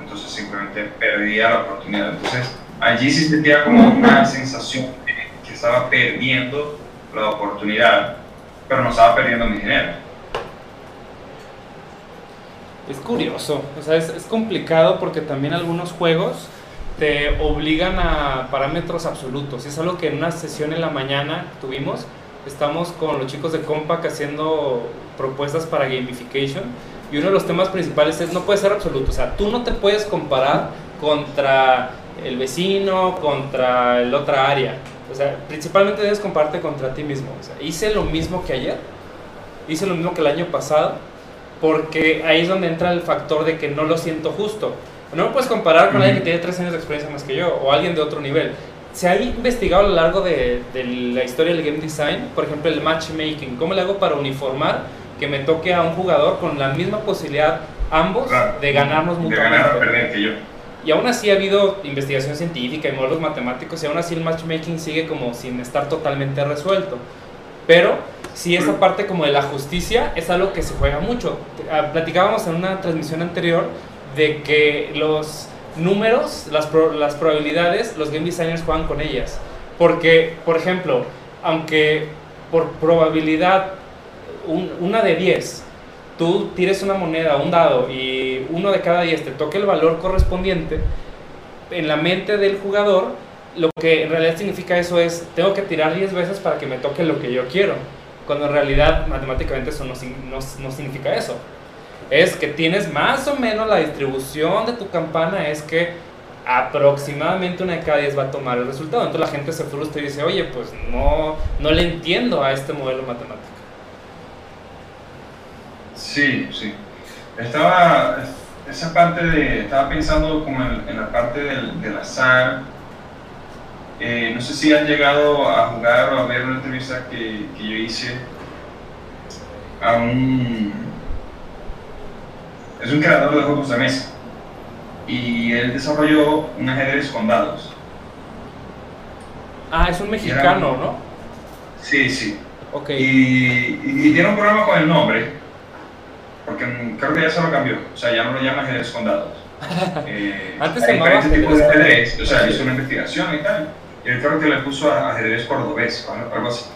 entonces simplemente perdía la oportunidad. Entonces, allí sí sentía como una sensación de que estaba perdiendo la oportunidad, pero no estaba perdiendo mi dinero. Es curioso, o sea, es, es, complicado porque también algunos juegos te obligan a parámetros absolutos. Es algo que en una sesión en la mañana tuvimos, estamos con los chicos de Compaq haciendo propuestas para gamification y uno de los temas principales es no puede ser absoluto, o sea, tú no te puedes comparar contra el vecino, contra el otra área. O sea, principalmente debes compararte contra ti mismo. O sea, hice lo mismo que ayer, hice lo mismo que el año pasado, porque ahí es donde entra el factor de que no lo siento justo. No me puedes comparar con alguien que tiene tres años de experiencia más que yo, o alguien de otro nivel. Se ha investigado a lo largo de, de la historia del game design, por ejemplo, el matchmaking. ¿Cómo le hago para uniformar que me toque a un jugador con la misma posibilidad, ambos, de ganarnos mutuamente? De ganar o perder que yo. Y aún así ha habido investigación científica y modelos matemáticos y aún así el matchmaking sigue como sin estar totalmente resuelto. Pero sí esa parte como de la justicia es algo que se juega mucho. Ah, platicábamos en una transmisión anterior de que los números, las, las probabilidades, los game designers juegan con ellas. Porque, por ejemplo, aunque por probabilidad una de 10 tú tires una moneda, un dado, y uno de cada 10 te toque el valor correspondiente, en la mente del jugador, lo que en realidad significa eso es, tengo que tirar 10 veces para que me toque lo que yo quiero, cuando en realidad matemáticamente eso no, no, no significa eso. Es que tienes más o menos la distribución de tu campana, es que aproximadamente una de cada 10 va a tomar el resultado. Entonces la gente se frustra y dice, oye, pues no, no le entiendo a este modelo matemático. Sí, sí. Estaba, esa parte de, estaba pensando como en, la parte del, azar. Eh, no sé si han llegado a jugar o a ver una entrevista que, que yo hice a un... Es un creador de juegos de mesa y él desarrolló un ajedrez con dados. Ah, es un mexicano, ¿no? Sí, sí. Ok. Y, y, tiene un problema con el nombre, porque creo que ya se lo cambió, o sea, ya no lo llama ajedrez con dados. [laughs] Eh, Antes se llamaba diferentes tipos de ajedrez, o sea, hizo una investigación y tal, y él creo que le puso ajedrez cordobés, o algo así.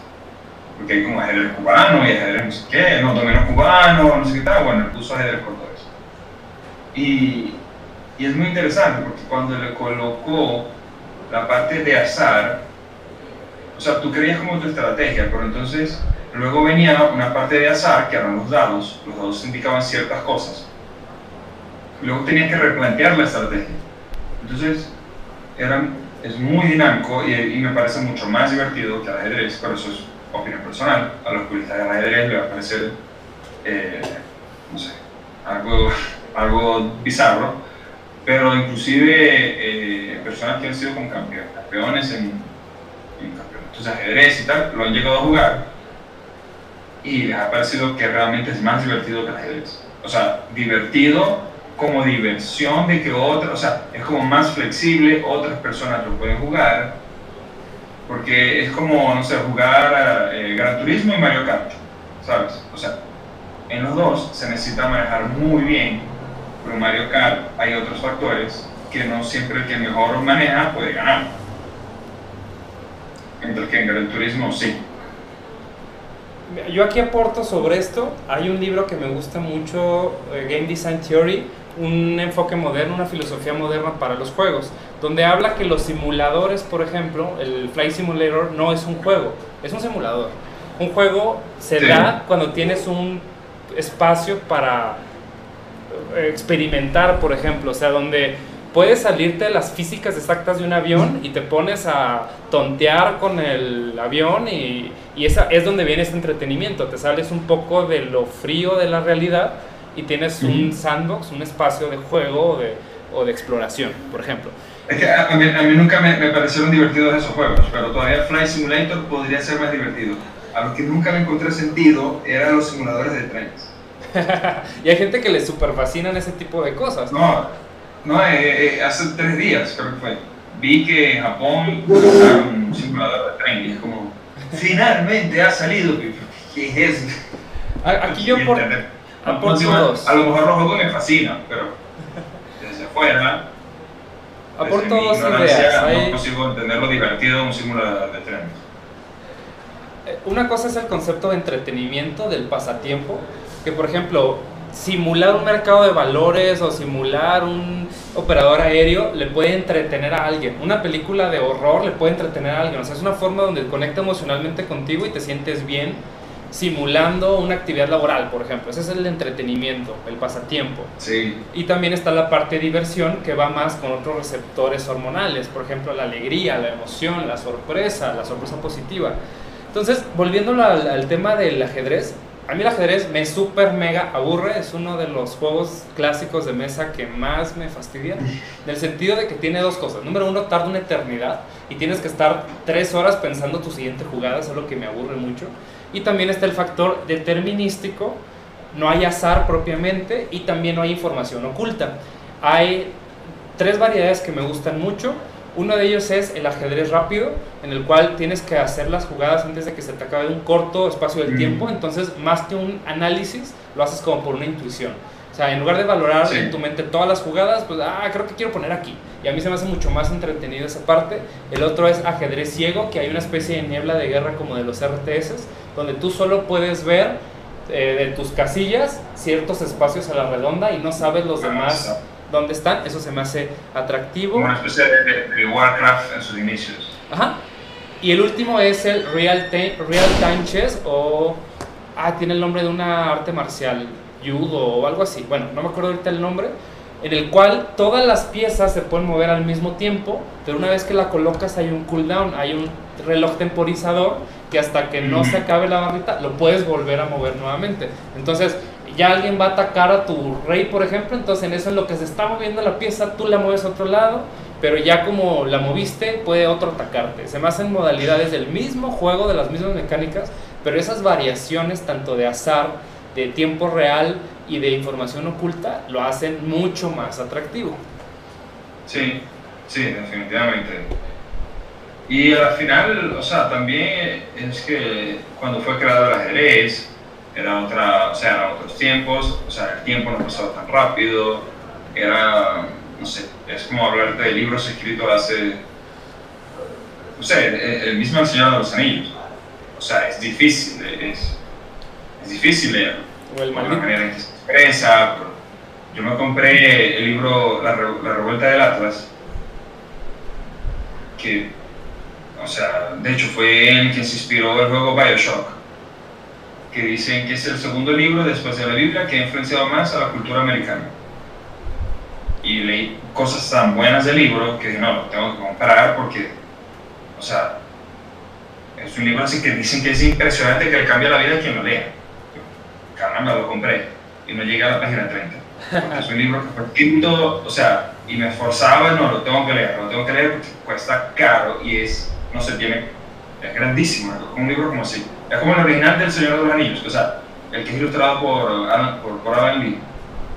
Porque hay como ajedrez cubano y ajedrez no sé qué, no, dominó cubano, no sé qué tal, bueno, le puso ajedrez cordobés. Y, y es muy interesante porque cuando le colocó la parte de azar, o sea, tú creías como tu estrategia, pero entonces luego venía una parte de azar, que eran los dados, los dados indicaban ciertas cosas. Luego tenías que replantear la estrategia. Entonces, era, es muy dinámico y, y, me parece mucho más divertido que el ajedrez, pero eso es opinión personal. A los puristas del ajedrez le va a parecer, eh, no sé, algo, algo bizarro, pero inclusive eh, personas que han sido con campeones en, en campeonatos de ajedrez y tal, lo han llegado a jugar y les ha parecido que realmente es más divertido que el ajedrez. O sea, divertido como diversión de que otras, o sea, es como más flexible, otras personas lo pueden jugar, porque es como, no sé, jugar eh, Gran Turismo y Mario Kart, ¿sabes? O sea, en los dos se necesita manejar muy bien, pero en Mario Kart hay otros factores que no siempre el que mejor maneja puede ganar. Mientras que en Gran Turismo sí. Yo aquí aporto sobre esto. Hay un libro que me gusta mucho, eh, Game Design Theory, un enfoque moderno, una filosofía moderna para los juegos, donde habla que los simuladores, por ejemplo, el Flight Simulator no es un juego, es un simulador. Un juego se Sí. da cuando tienes un espacio para experimentar, por ejemplo, o sea, donde puedes salirte de las físicas exactas de un avión y te pones a tontear con el avión y, y esa es donde viene ese entretenimiento, te sales un poco de lo frío de la realidad y tienes un sandbox, un espacio de juego o de, o de exploración, por ejemplo. Es que a, a mí, a mí nunca me, me parecieron divertidos esos juegos, pero todavía Flight Simulator podría ser más divertido. A lo que nunca le encontré sentido eran los simuladores de trenes. [laughs] y hay gente que le super fascinan ese tipo de cosas. No, no eh, eh, hace tres días creo que fue. Vi que en Japón usaron un simulador de tren y es como, finalmente ha salido. ¿Qué es eso? Aquí yo por, a, por todos. a lo mejor los juegos me fascinan, pero desde afuera Aporto dos ideas. No consigo entender lo divertido de un simulador de tren. Eh, una cosa es el concepto de entretenimiento, del pasatiempo, que por ejemplo, simular un mercado de valores o simular un operador aéreo le puede entretener a alguien. Una película de horror le puede entretener a alguien. O sea, es una forma donde conecta emocionalmente contigo y te sientes bien simulando una actividad laboral, por ejemplo. Ese es el entretenimiento, el pasatiempo. Sí. Y también está la parte de diversión que va más con otros receptores hormonales, por ejemplo, la alegría, la emoción, la sorpresa, la sorpresa positiva. Entonces, volviendo al, al tema del ajedrez, a mí el ajedrez me super mega aburre, es uno de los juegos clásicos de mesa que más me fastidia, [laughs] en el sentido de que tiene dos cosas. Número uno, tarda una eternidad y tienes que estar tres horas pensando tu siguiente jugada, es lo que me aburre mucho. Y también está el factor determinístico, no hay azar propiamente y también no hay información oculta. Hay tres variedades que me gustan mucho. Uno de ellos es el ajedrez rápido, en el cual tienes que hacer las jugadas antes de que se te acabe un corto espacio del tiempo. Entonces, más que un análisis, lo haces como por una intuición. O sea, en lugar de valorar en tu mente todas las jugadas, pues, ah, creo que quiero poner aquí. Y a mí se me hace mucho más entretenido esa parte. El otro es ajedrez ciego, que hay una especie de niebla de guerra como de los RTS, donde tú solo puedes ver eh, de tus casillas ciertos espacios a la redonda y no sabes los demás dónde están. Eso se me hace atractivo. Una especie de, Warcraft en sus inicios. Ajá. Y el último es el Real Time, Real Time Chess o... Ah, tiene el nombre de una arte marcial judo o algo así, bueno, no me acuerdo ahorita el nombre, en el cual todas las piezas se pueden mover al mismo tiempo, pero una vez que la colocas hay un cooldown, hay un reloj temporizador que hasta que no se acabe la barrita lo puedes volver a mover nuevamente. Entonces, ya alguien va a atacar a tu rey, por ejemplo, entonces en eso en lo que se está moviendo la pieza, tú la mueves a otro lado, pero ya como la moviste, puede otro atacarte. Se hacen modalidades del mismo juego, de las mismas mecánicas, pero esas variaciones tanto de azar, de tiempo real y de información oculta lo hacen mucho más atractivo. Sí, sí, definitivamente. Y al final, o sea, también es que cuando fue creado el ajedrez, era otra, o sea, eran otros tiempos, o sea, el tiempo no pasaba tan rápido, era, no sé, es como hablarte de libros escritos hace, no sé, el, mismo El Señor de los Anillos. O sea, es difícil, es, es difícil leer. O el por la manera en que se expresa. Yo me compré el libro La, la Revuelta del Atlas, que, o sea, de hecho fue él quien se inspiró el juego Bioshock, que dicen que es el segundo libro después de la Biblia que ha influenciado más a la cultura americana. Y leí cosas tan buenas del libro que no, lo tengo que comprar porque, o sea, es un libro así que dicen que es impresionante que le cambia la vida a quien lo lea caramba, lo compré y no llegué a la página 30. es un libro que fue quinto, o sea, y me esforzaba, no, lo tengo que leer, lo tengo que leer porque cuesta caro y es, no se tiene, es grandísimo, es un libro como así. Es como el original del Señor de los Anillos, o sea, el que es ilustrado por por, por Alan Lee,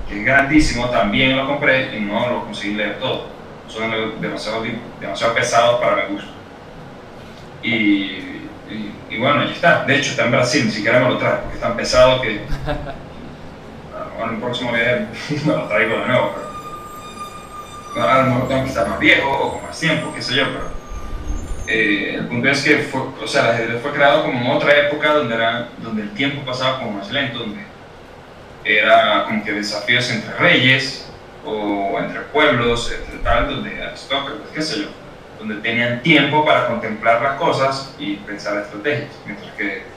que es grandísimo, también lo compré y no lo conseguí leer todo. Son demasiado, demasiado pesados para mi gusto. Y y, bueno, ya está. De hecho, está en Brasil, ni siquiera me lo trae, porque es tan pesado que. bueno, el próximo viaje me lo traigo de nuevo, pero. a lo mejor tengo que estar más viejo o con más tiempo, qué sé yo, pero. Eh, el punto es que fue, o sea, el ajedrez fue creado como en otra época donde, era, donde el tiempo pasaba como más lento, donde era como que desafíos entre reyes o entre pueblos, entre tal, donde aristócratas, qué sé yo donde tenían tiempo para contemplar las cosas y pensar estrategias, mientras que,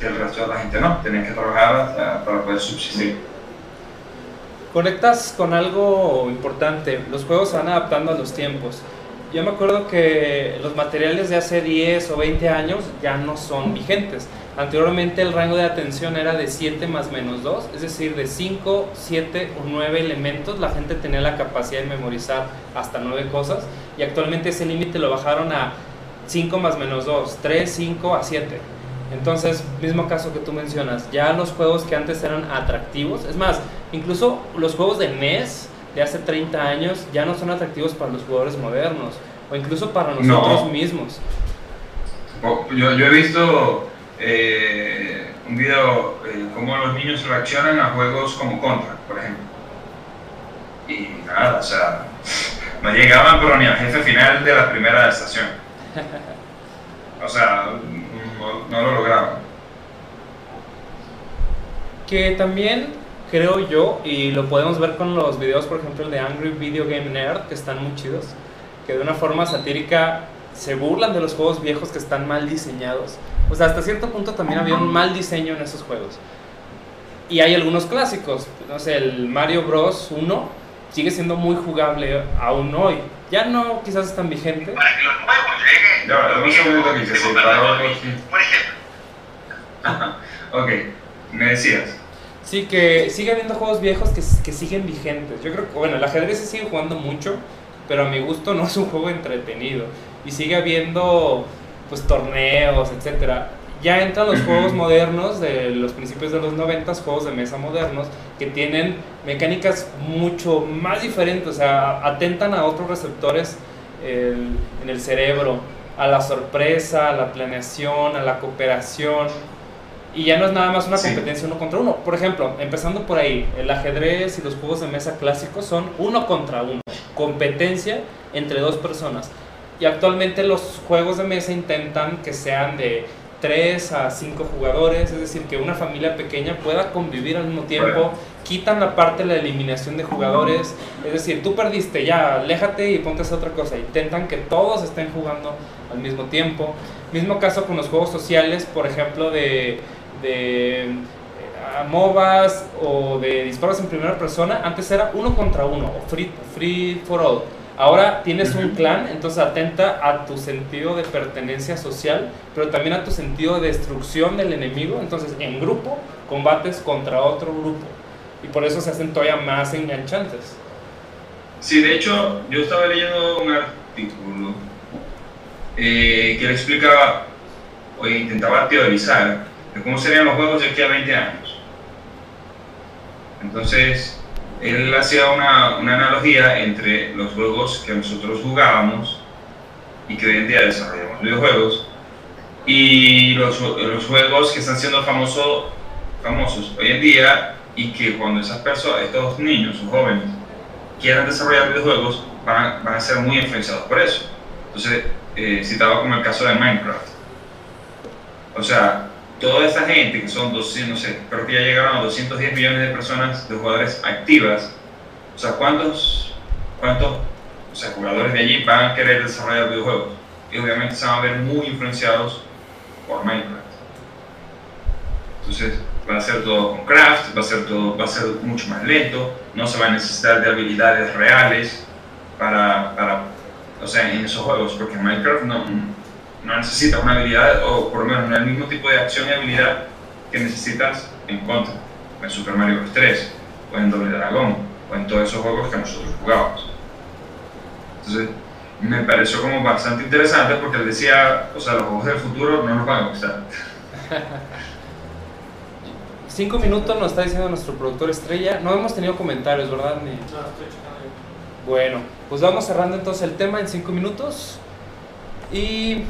el resto de la gente no, tenían que trabajar para poder subsistir. Conectas con algo importante, los juegos se van adaptando a los tiempos. Yo me acuerdo que los materiales de hace 10 o 20 años ya no son vigentes. Anteriormente el rango de atención era de 7 más menos 2, es decir, de 5, 7 o 9 elementos. La gente tenía la capacidad de memorizar hasta 9 cosas y actualmente ese límite lo bajaron a 5 más menos 2, 3, 5 a 7. Entonces, mismo caso que tú mencionas, ya los juegos que antes eran atractivos, es más, incluso los juegos de NES de hace 30 años ya no son atractivos para los jugadores modernos, o incluso para nosotros mismos. Yo, yo he visto eh, un video eh, cómo los niños reaccionan a juegos como Contra, por ejemplo. Y nada, o sea, no llegaban pero ni al jefe final de la primera estación. O sea, no, lo lograban. Que también creo yo, y lo podemos ver con los videos, por ejemplo, el de Angry Video Game Nerd, que están muy chidos, que de una forma satírica se burlan de los juegos viejos que están mal diseñados. O sea, hasta cierto punto también había un mal diseño en esos juegos. Y hay algunos clásicos, no sé, el Mario Bros. 1 sigue siendo muy jugable aún hoy. Ya no quizás es tan vigente. Para que los nuevos lleguen. No, que se Por ejemplo. [laughs] ok, me decías. Sí, que sigue habiendo juegos viejos que, que siguen vigentes. Yo creo que, bueno, el ajedrez se sigue jugando mucho, pero a mi gusto no es un juego entretenido. Y sigue habiendo, pues, torneos, etcétera ya entran los juegos modernos de los principios de los 90, juegos de mesa modernos, que tienen mecánicas mucho más diferentes, o sea, atentan a otros receptores en el cerebro, a la sorpresa, a la planeación, a la cooperación. Y ya no es nada más una competencia uno contra uno. Por ejemplo, empezando por ahí, el ajedrez y los juegos de mesa clásicos son uno contra uno, competencia entre dos personas. Y actualmente los juegos de mesa intentan que sean de 3 a 5 jugadores, es decir, que una familia pequeña pueda convivir al mismo tiempo, quitan la parte de la eliminación de jugadores, es decir, tú perdiste, ya, aléjate y ponte a otra cosa, intentan que todos estén jugando al mismo tiempo. Mismo caso con los juegos sociales, por ejemplo, de, de eh, MOBAs o de disparos en primera persona, antes era uno contra uno, o free, free for all Ahora tienes un clan, entonces atenta a tu sentido de pertenencia social, pero también a tu sentido de destrucción del enemigo. Entonces, en grupo combates contra otro grupo. Y por eso se hacen todavía más enganchantes. Sí, de hecho, yo estaba leyendo un artículo eh, que le explicaba, o intentaba teorizar, de cómo serían los juegos de aquí a 20 años. Entonces, él hacía una, una, analogía entre los juegos que nosotros jugábamos y que hoy en día desarrollamos videojuegos y los, los juegos que están siendo famoso, famosos hoy en día y que cuando esas personas, estos niños o jóvenes quieran desarrollar videojuegos van a, van a ser muy influenciados por eso. Entonces, eh, citaba como el caso de Minecraft. O sea, toda esta gente, que son 200, no sé, creo que ya llegaron a 210 millones de personas, de jugadores activas, o sea, ¿cuántos, cuántos o sea, jugadores de allí van a querer desarrollar videojuegos? Y obviamente se van a ver muy influenciados por Minecraft. Entonces, va a ser todo con craft, va a ser todo, va a ser mucho más lento, no se va a necesitar de habilidades reales para, para o sea, en esos juegos, porque Minecraft no, no necesitas una habilidad, o por lo menos no el mismo tipo de acción y habilidad que necesitas en Contra, o en Super Mario Bros. 3, o en Doble Dragón, o en todos esos juegos que nosotros jugábamos. Entonces, me pareció como bastante interesante porque él decía, o sea, los juegos del futuro no nos van a gustar. [laughs] Cinco minutos nos está diciendo nuestro productor estrella. No hemos tenido comentarios, ¿verdad? Ni... Bueno, pues vamos cerrando entonces el tema en cinco minutos. Y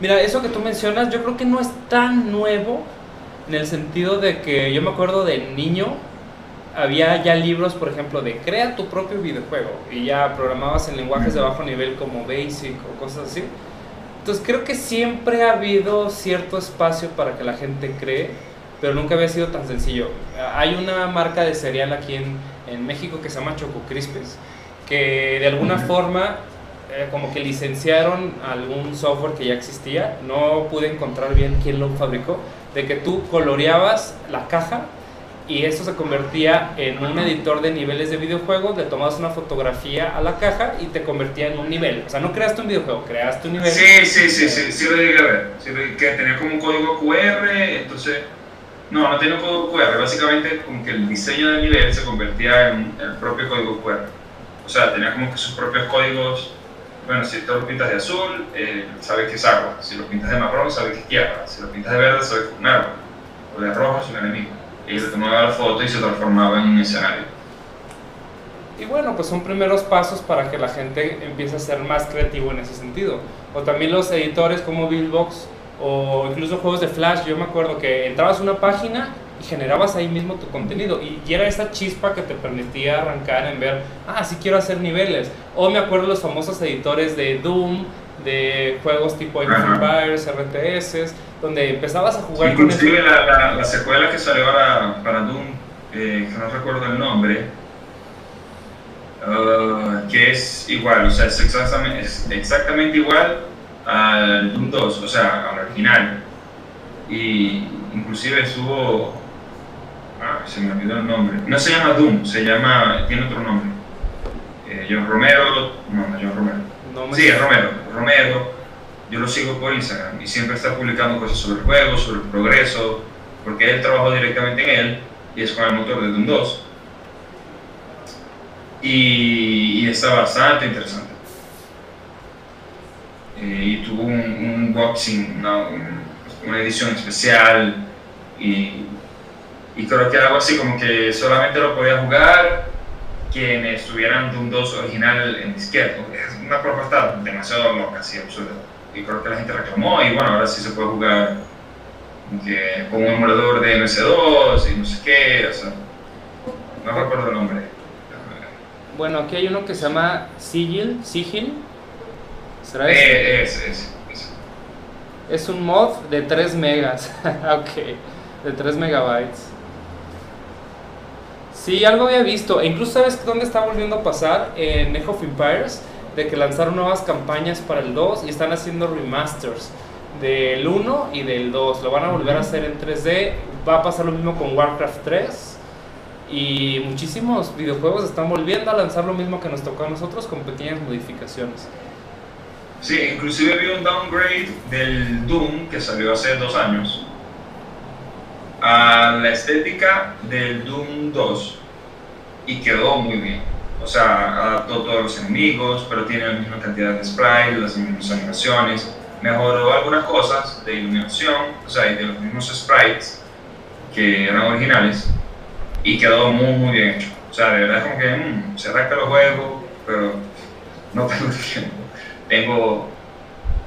Mira, eso que tú mencionas yo creo que no es tan nuevo en el sentido de que yo me acuerdo de niño, había ya libros, por ejemplo, de crea tu propio videojuego y ya programabas en lenguajes de bajo nivel como Basic o cosas así. Entonces creo que siempre ha habido cierto espacio para que la gente cree, pero nunca había sido tan sencillo. Hay una marca de cereal aquí en, en México que se llama Choco Crispes, que de alguna forma eh, como que licenciaron algún software que ya existía, no pude encontrar bien quién lo fabricó, de que tú coloreabas la caja y eso se convertía en un editor de niveles de videojuegos, le tomabas una fotografía a la caja y te convertía en un nivel. O sea, no creaste un videojuego, creaste un nivel. Sí, sí, sí, sí, sí lo llegué a ver. Que tenía como un código QR, entonces... No, no tenía un código QR, básicamente como que el diseño del nivel se convertía en el propio código QR. O sea, tenía como que sus propios códigos bueno, si tú lo pintas de azul, eh, sabes que es agua. Si lo pintas de marrón, sabes que es tierra. Si lo pintas de verde, sabes que es un árbol. O de rojo, es un enemigo. Y le tomaba la foto y se transformaba en un escenario. Y bueno, pues son primeros pasos para que la gente empiece a ser más creativo en ese sentido. O también los editores como Billbox o incluso juegos de Flash. Yo me acuerdo que entrabas a una página y generabas ahí mismo tu contenido y era esa chispa que te permitía arrancar en ver, ah, sí quiero hacer niveles. O me acuerdo los famosos editores de Doom, de juegos tipo Empires, RTS, donde empezabas a jugar con Inclusive la, la, la, secuela que salió ahora para Doom, eh, que no recuerdo el nombre, uh, que es igual, o sea, es exactamente, es exactamente igual al Doom 2, o sea, al original. Y inclusive estuvo Ah, se me olvidó el nombre. No se llama Doom, se llama. tiene otro nombre. Eh, John Romero. No, no, John Romero. No sí, es Romero. Romero. Yo lo sigo por Instagram y siempre está publicando cosas sobre el juego, sobre el progreso, porque él trabajó directamente en él y es con el motor de Doom 2. Y, está bastante interesante. Eh, y tuvo un, un boxing, una, una edición especial y y creo que algo así como que solamente lo podía jugar quienes tuvieran Doom 2 original en disquete. Es una propuesta demasiado loca, así absurda. Y creo que la gente reclamó y bueno, ahora sí se puede jugar que, con un emulador de MS2 y no sé qué, o sea, no recuerdo el nombre. Bueno, aquí hay uno que se llama Sigil, Sigil. ¿Será ese? Eh, es, es, es un mod de 3 megas, [laughs] ok, de 3 megabytes. Sí, algo había visto. E incluso sabes dónde está volviendo a pasar en Age of Empires, de que lanzaron nuevas campañas para el 2 y están haciendo remasters del 1 y del 2. Lo van a volver a hacer en 3D. Va a pasar lo mismo con Warcraft 3. Y muchísimos videojuegos están volviendo a lanzar lo mismo que nos tocó a nosotros con pequeñas modificaciones. Sí, inclusive vi un downgrade del Doom que salió hace dos años a la estética del Doom 2 y quedó muy bien. O sea, adaptó todos los enemigos, pero tiene la misma cantidad de sprites, las mismas animaciones, mejoró algunas cosas de iluminación, o sea, y de los mismos sprites que eran originales y quedó muy, muy bien hecho. O sea, de verdad es como que mmm, se arranca los juegos, pero no [laughs] tengo tiempo. Tengo,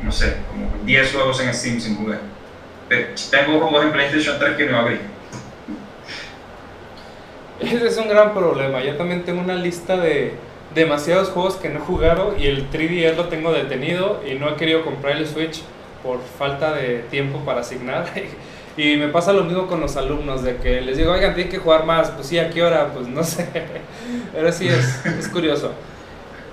no sé, como 10 juegos en Steam sin jugar. Tengo juegos en PlayStation 3 que no abrí. [laughs] Ese es un gran problema. Yo también tengo una lista de demasiados juegos que no he jugado y el 3DS lo tengo detenido y no he querido comprar el Switch por falta de tiempo para asignar. [laughs] Y me pasa lo mismo con los alumnos, de que les digo, oigan, tienen que jugar más. Pues sí, ¿a qué hora? Pues no [laughs] sé. Pero sí, es, es curioso.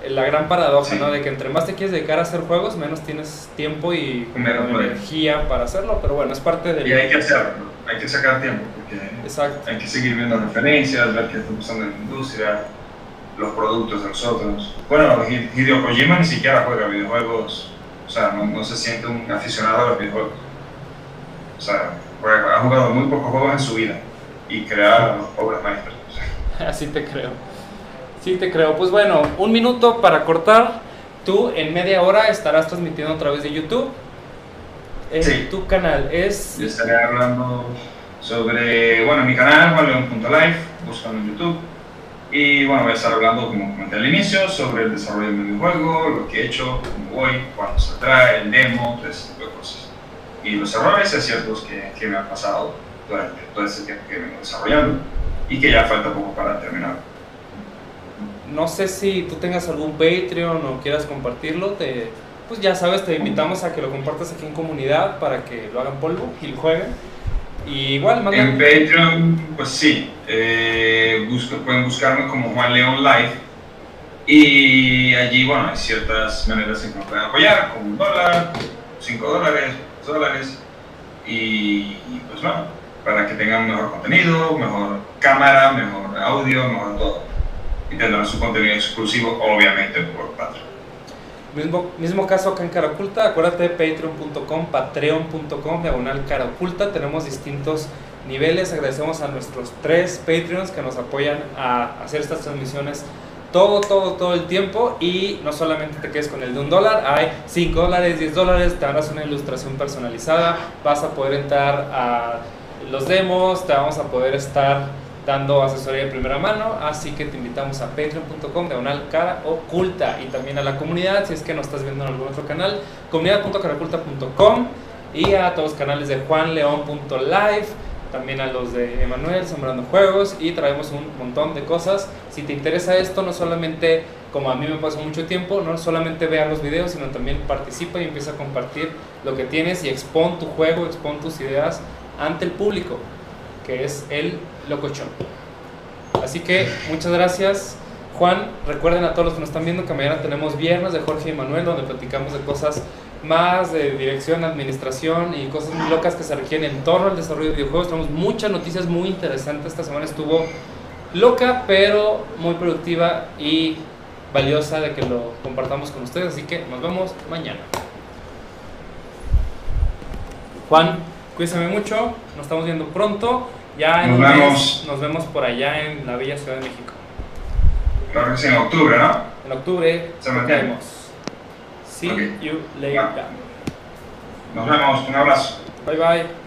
La gran paradoja, ¿no? De que entre más te quieres dedicar a hacer juegos, menos tienes tiempo y energía para hacerlo. Pero bueno, es parte del... Y hay que hacerlo hay que sacar tiempo porque hay que seguir viendo referencias, ver qué está pasando en la industria, los productos de nosotros. Bueno, Hideo Kojima ni siquiera juega videojuegos, o sea, no, se siente un aficionado a los videojuegos. O sea, ha jugado muy pocos juegos en su vida y crea obras maestras. [laughs] Así te creo. Sí te creo. Pues bueno, un minuto para cortar. Tú en media hora estarás transmitiendo a través de YouTube en tu canal. Es... Yo estaré hablando sobre, bueno, mi canal, juanleon.life, buscando en YouTube. Y bueno, voy a estar hablando, como comenté al inicio, sobre el desarrollo del videojuego, lo que he hecho, cómo voy, cuándo se trae, el demo, todo ese tipo de cosas. Y los errores ciertos que, que me han pasado durante todo ese tiempo que vengo desarrollando y que ya falta poco para terminar. No sé si tú tengas algún Patreon o quieras compartirlo, te, pues ya sabes, te invitamos a que lo compartas aquí en comunidad para que lo hagan polvo y lo jueguen. Y igual, En Patreon, pues sí, eh, pueden buscarme como Juan León Live. Y allí, bueno, hay ciertas maneras en que me pueden apoyar, como un dólar, cinco dólares, dos dólares. Y, pues bueno, para que tengan mejor contenido, mejor cámara, mejor audio, mejor todo. Y tendrán su contenido exclusivo, obviamente, por Patreon. Mismo, mismo caso acá en Cara Oculta, acuérdate de patreon.com, patreon.com, diagonal Cara Oculta, tenemos distintos niveles, agradecemos a nuestros tres Patreons que nos apoyan a hacer estas transmisiones todo, todo, todo el tiempo. Y no solamente te quedes con el de un dólar, hay 5 dólares, 10 dólares, te darás una ilustración personalizada, vas a poder entrar a los demos, te vamos a poder estar dando asesoría de primera mano, así que te invitamos a patreon.com, diagonal cara oculta. Y también a la comunidad, si es que nos estás viendo en algún otro canal, comunidad.caraculta.com y a todos los canales de juanleón.live, también a los de Emanuel, Sembrando Juegos. Y traemos un montón de cosas. Si te interesa esto, no solamente, como a mí me pasó mucho tiempo, no solamente vea los videos, sino también participa y empieza a compartir lo que tienes y expon tu juego, expon tus ideas ante el público, que es el locochón. Así que muchas gracias. Juan, recuerden a todos los que nos están viendo que mañana tenemos viernes de Jorge y Manuel, donde platicamos de cosas más de dirección, administración y cosas muy locas que se requieren en torno al desarrollo de videojuegos. Tenemos muchas noticias muy interesantes. Esta semana estuvo loca, pero muy productiva y valiosa de que lo compartamos con ustedes. Así que nos vemos mañana. Juan, cuídense mucho. Nos estamos viendo pronto. Ya en Nos mes vemos. nos vemos por allá en la bella Ciudad de México. Claro que sí, en octubre, ¿no? En octubre Se nos vemos. See you later. Nos vemos, un abrazo. Bye bye.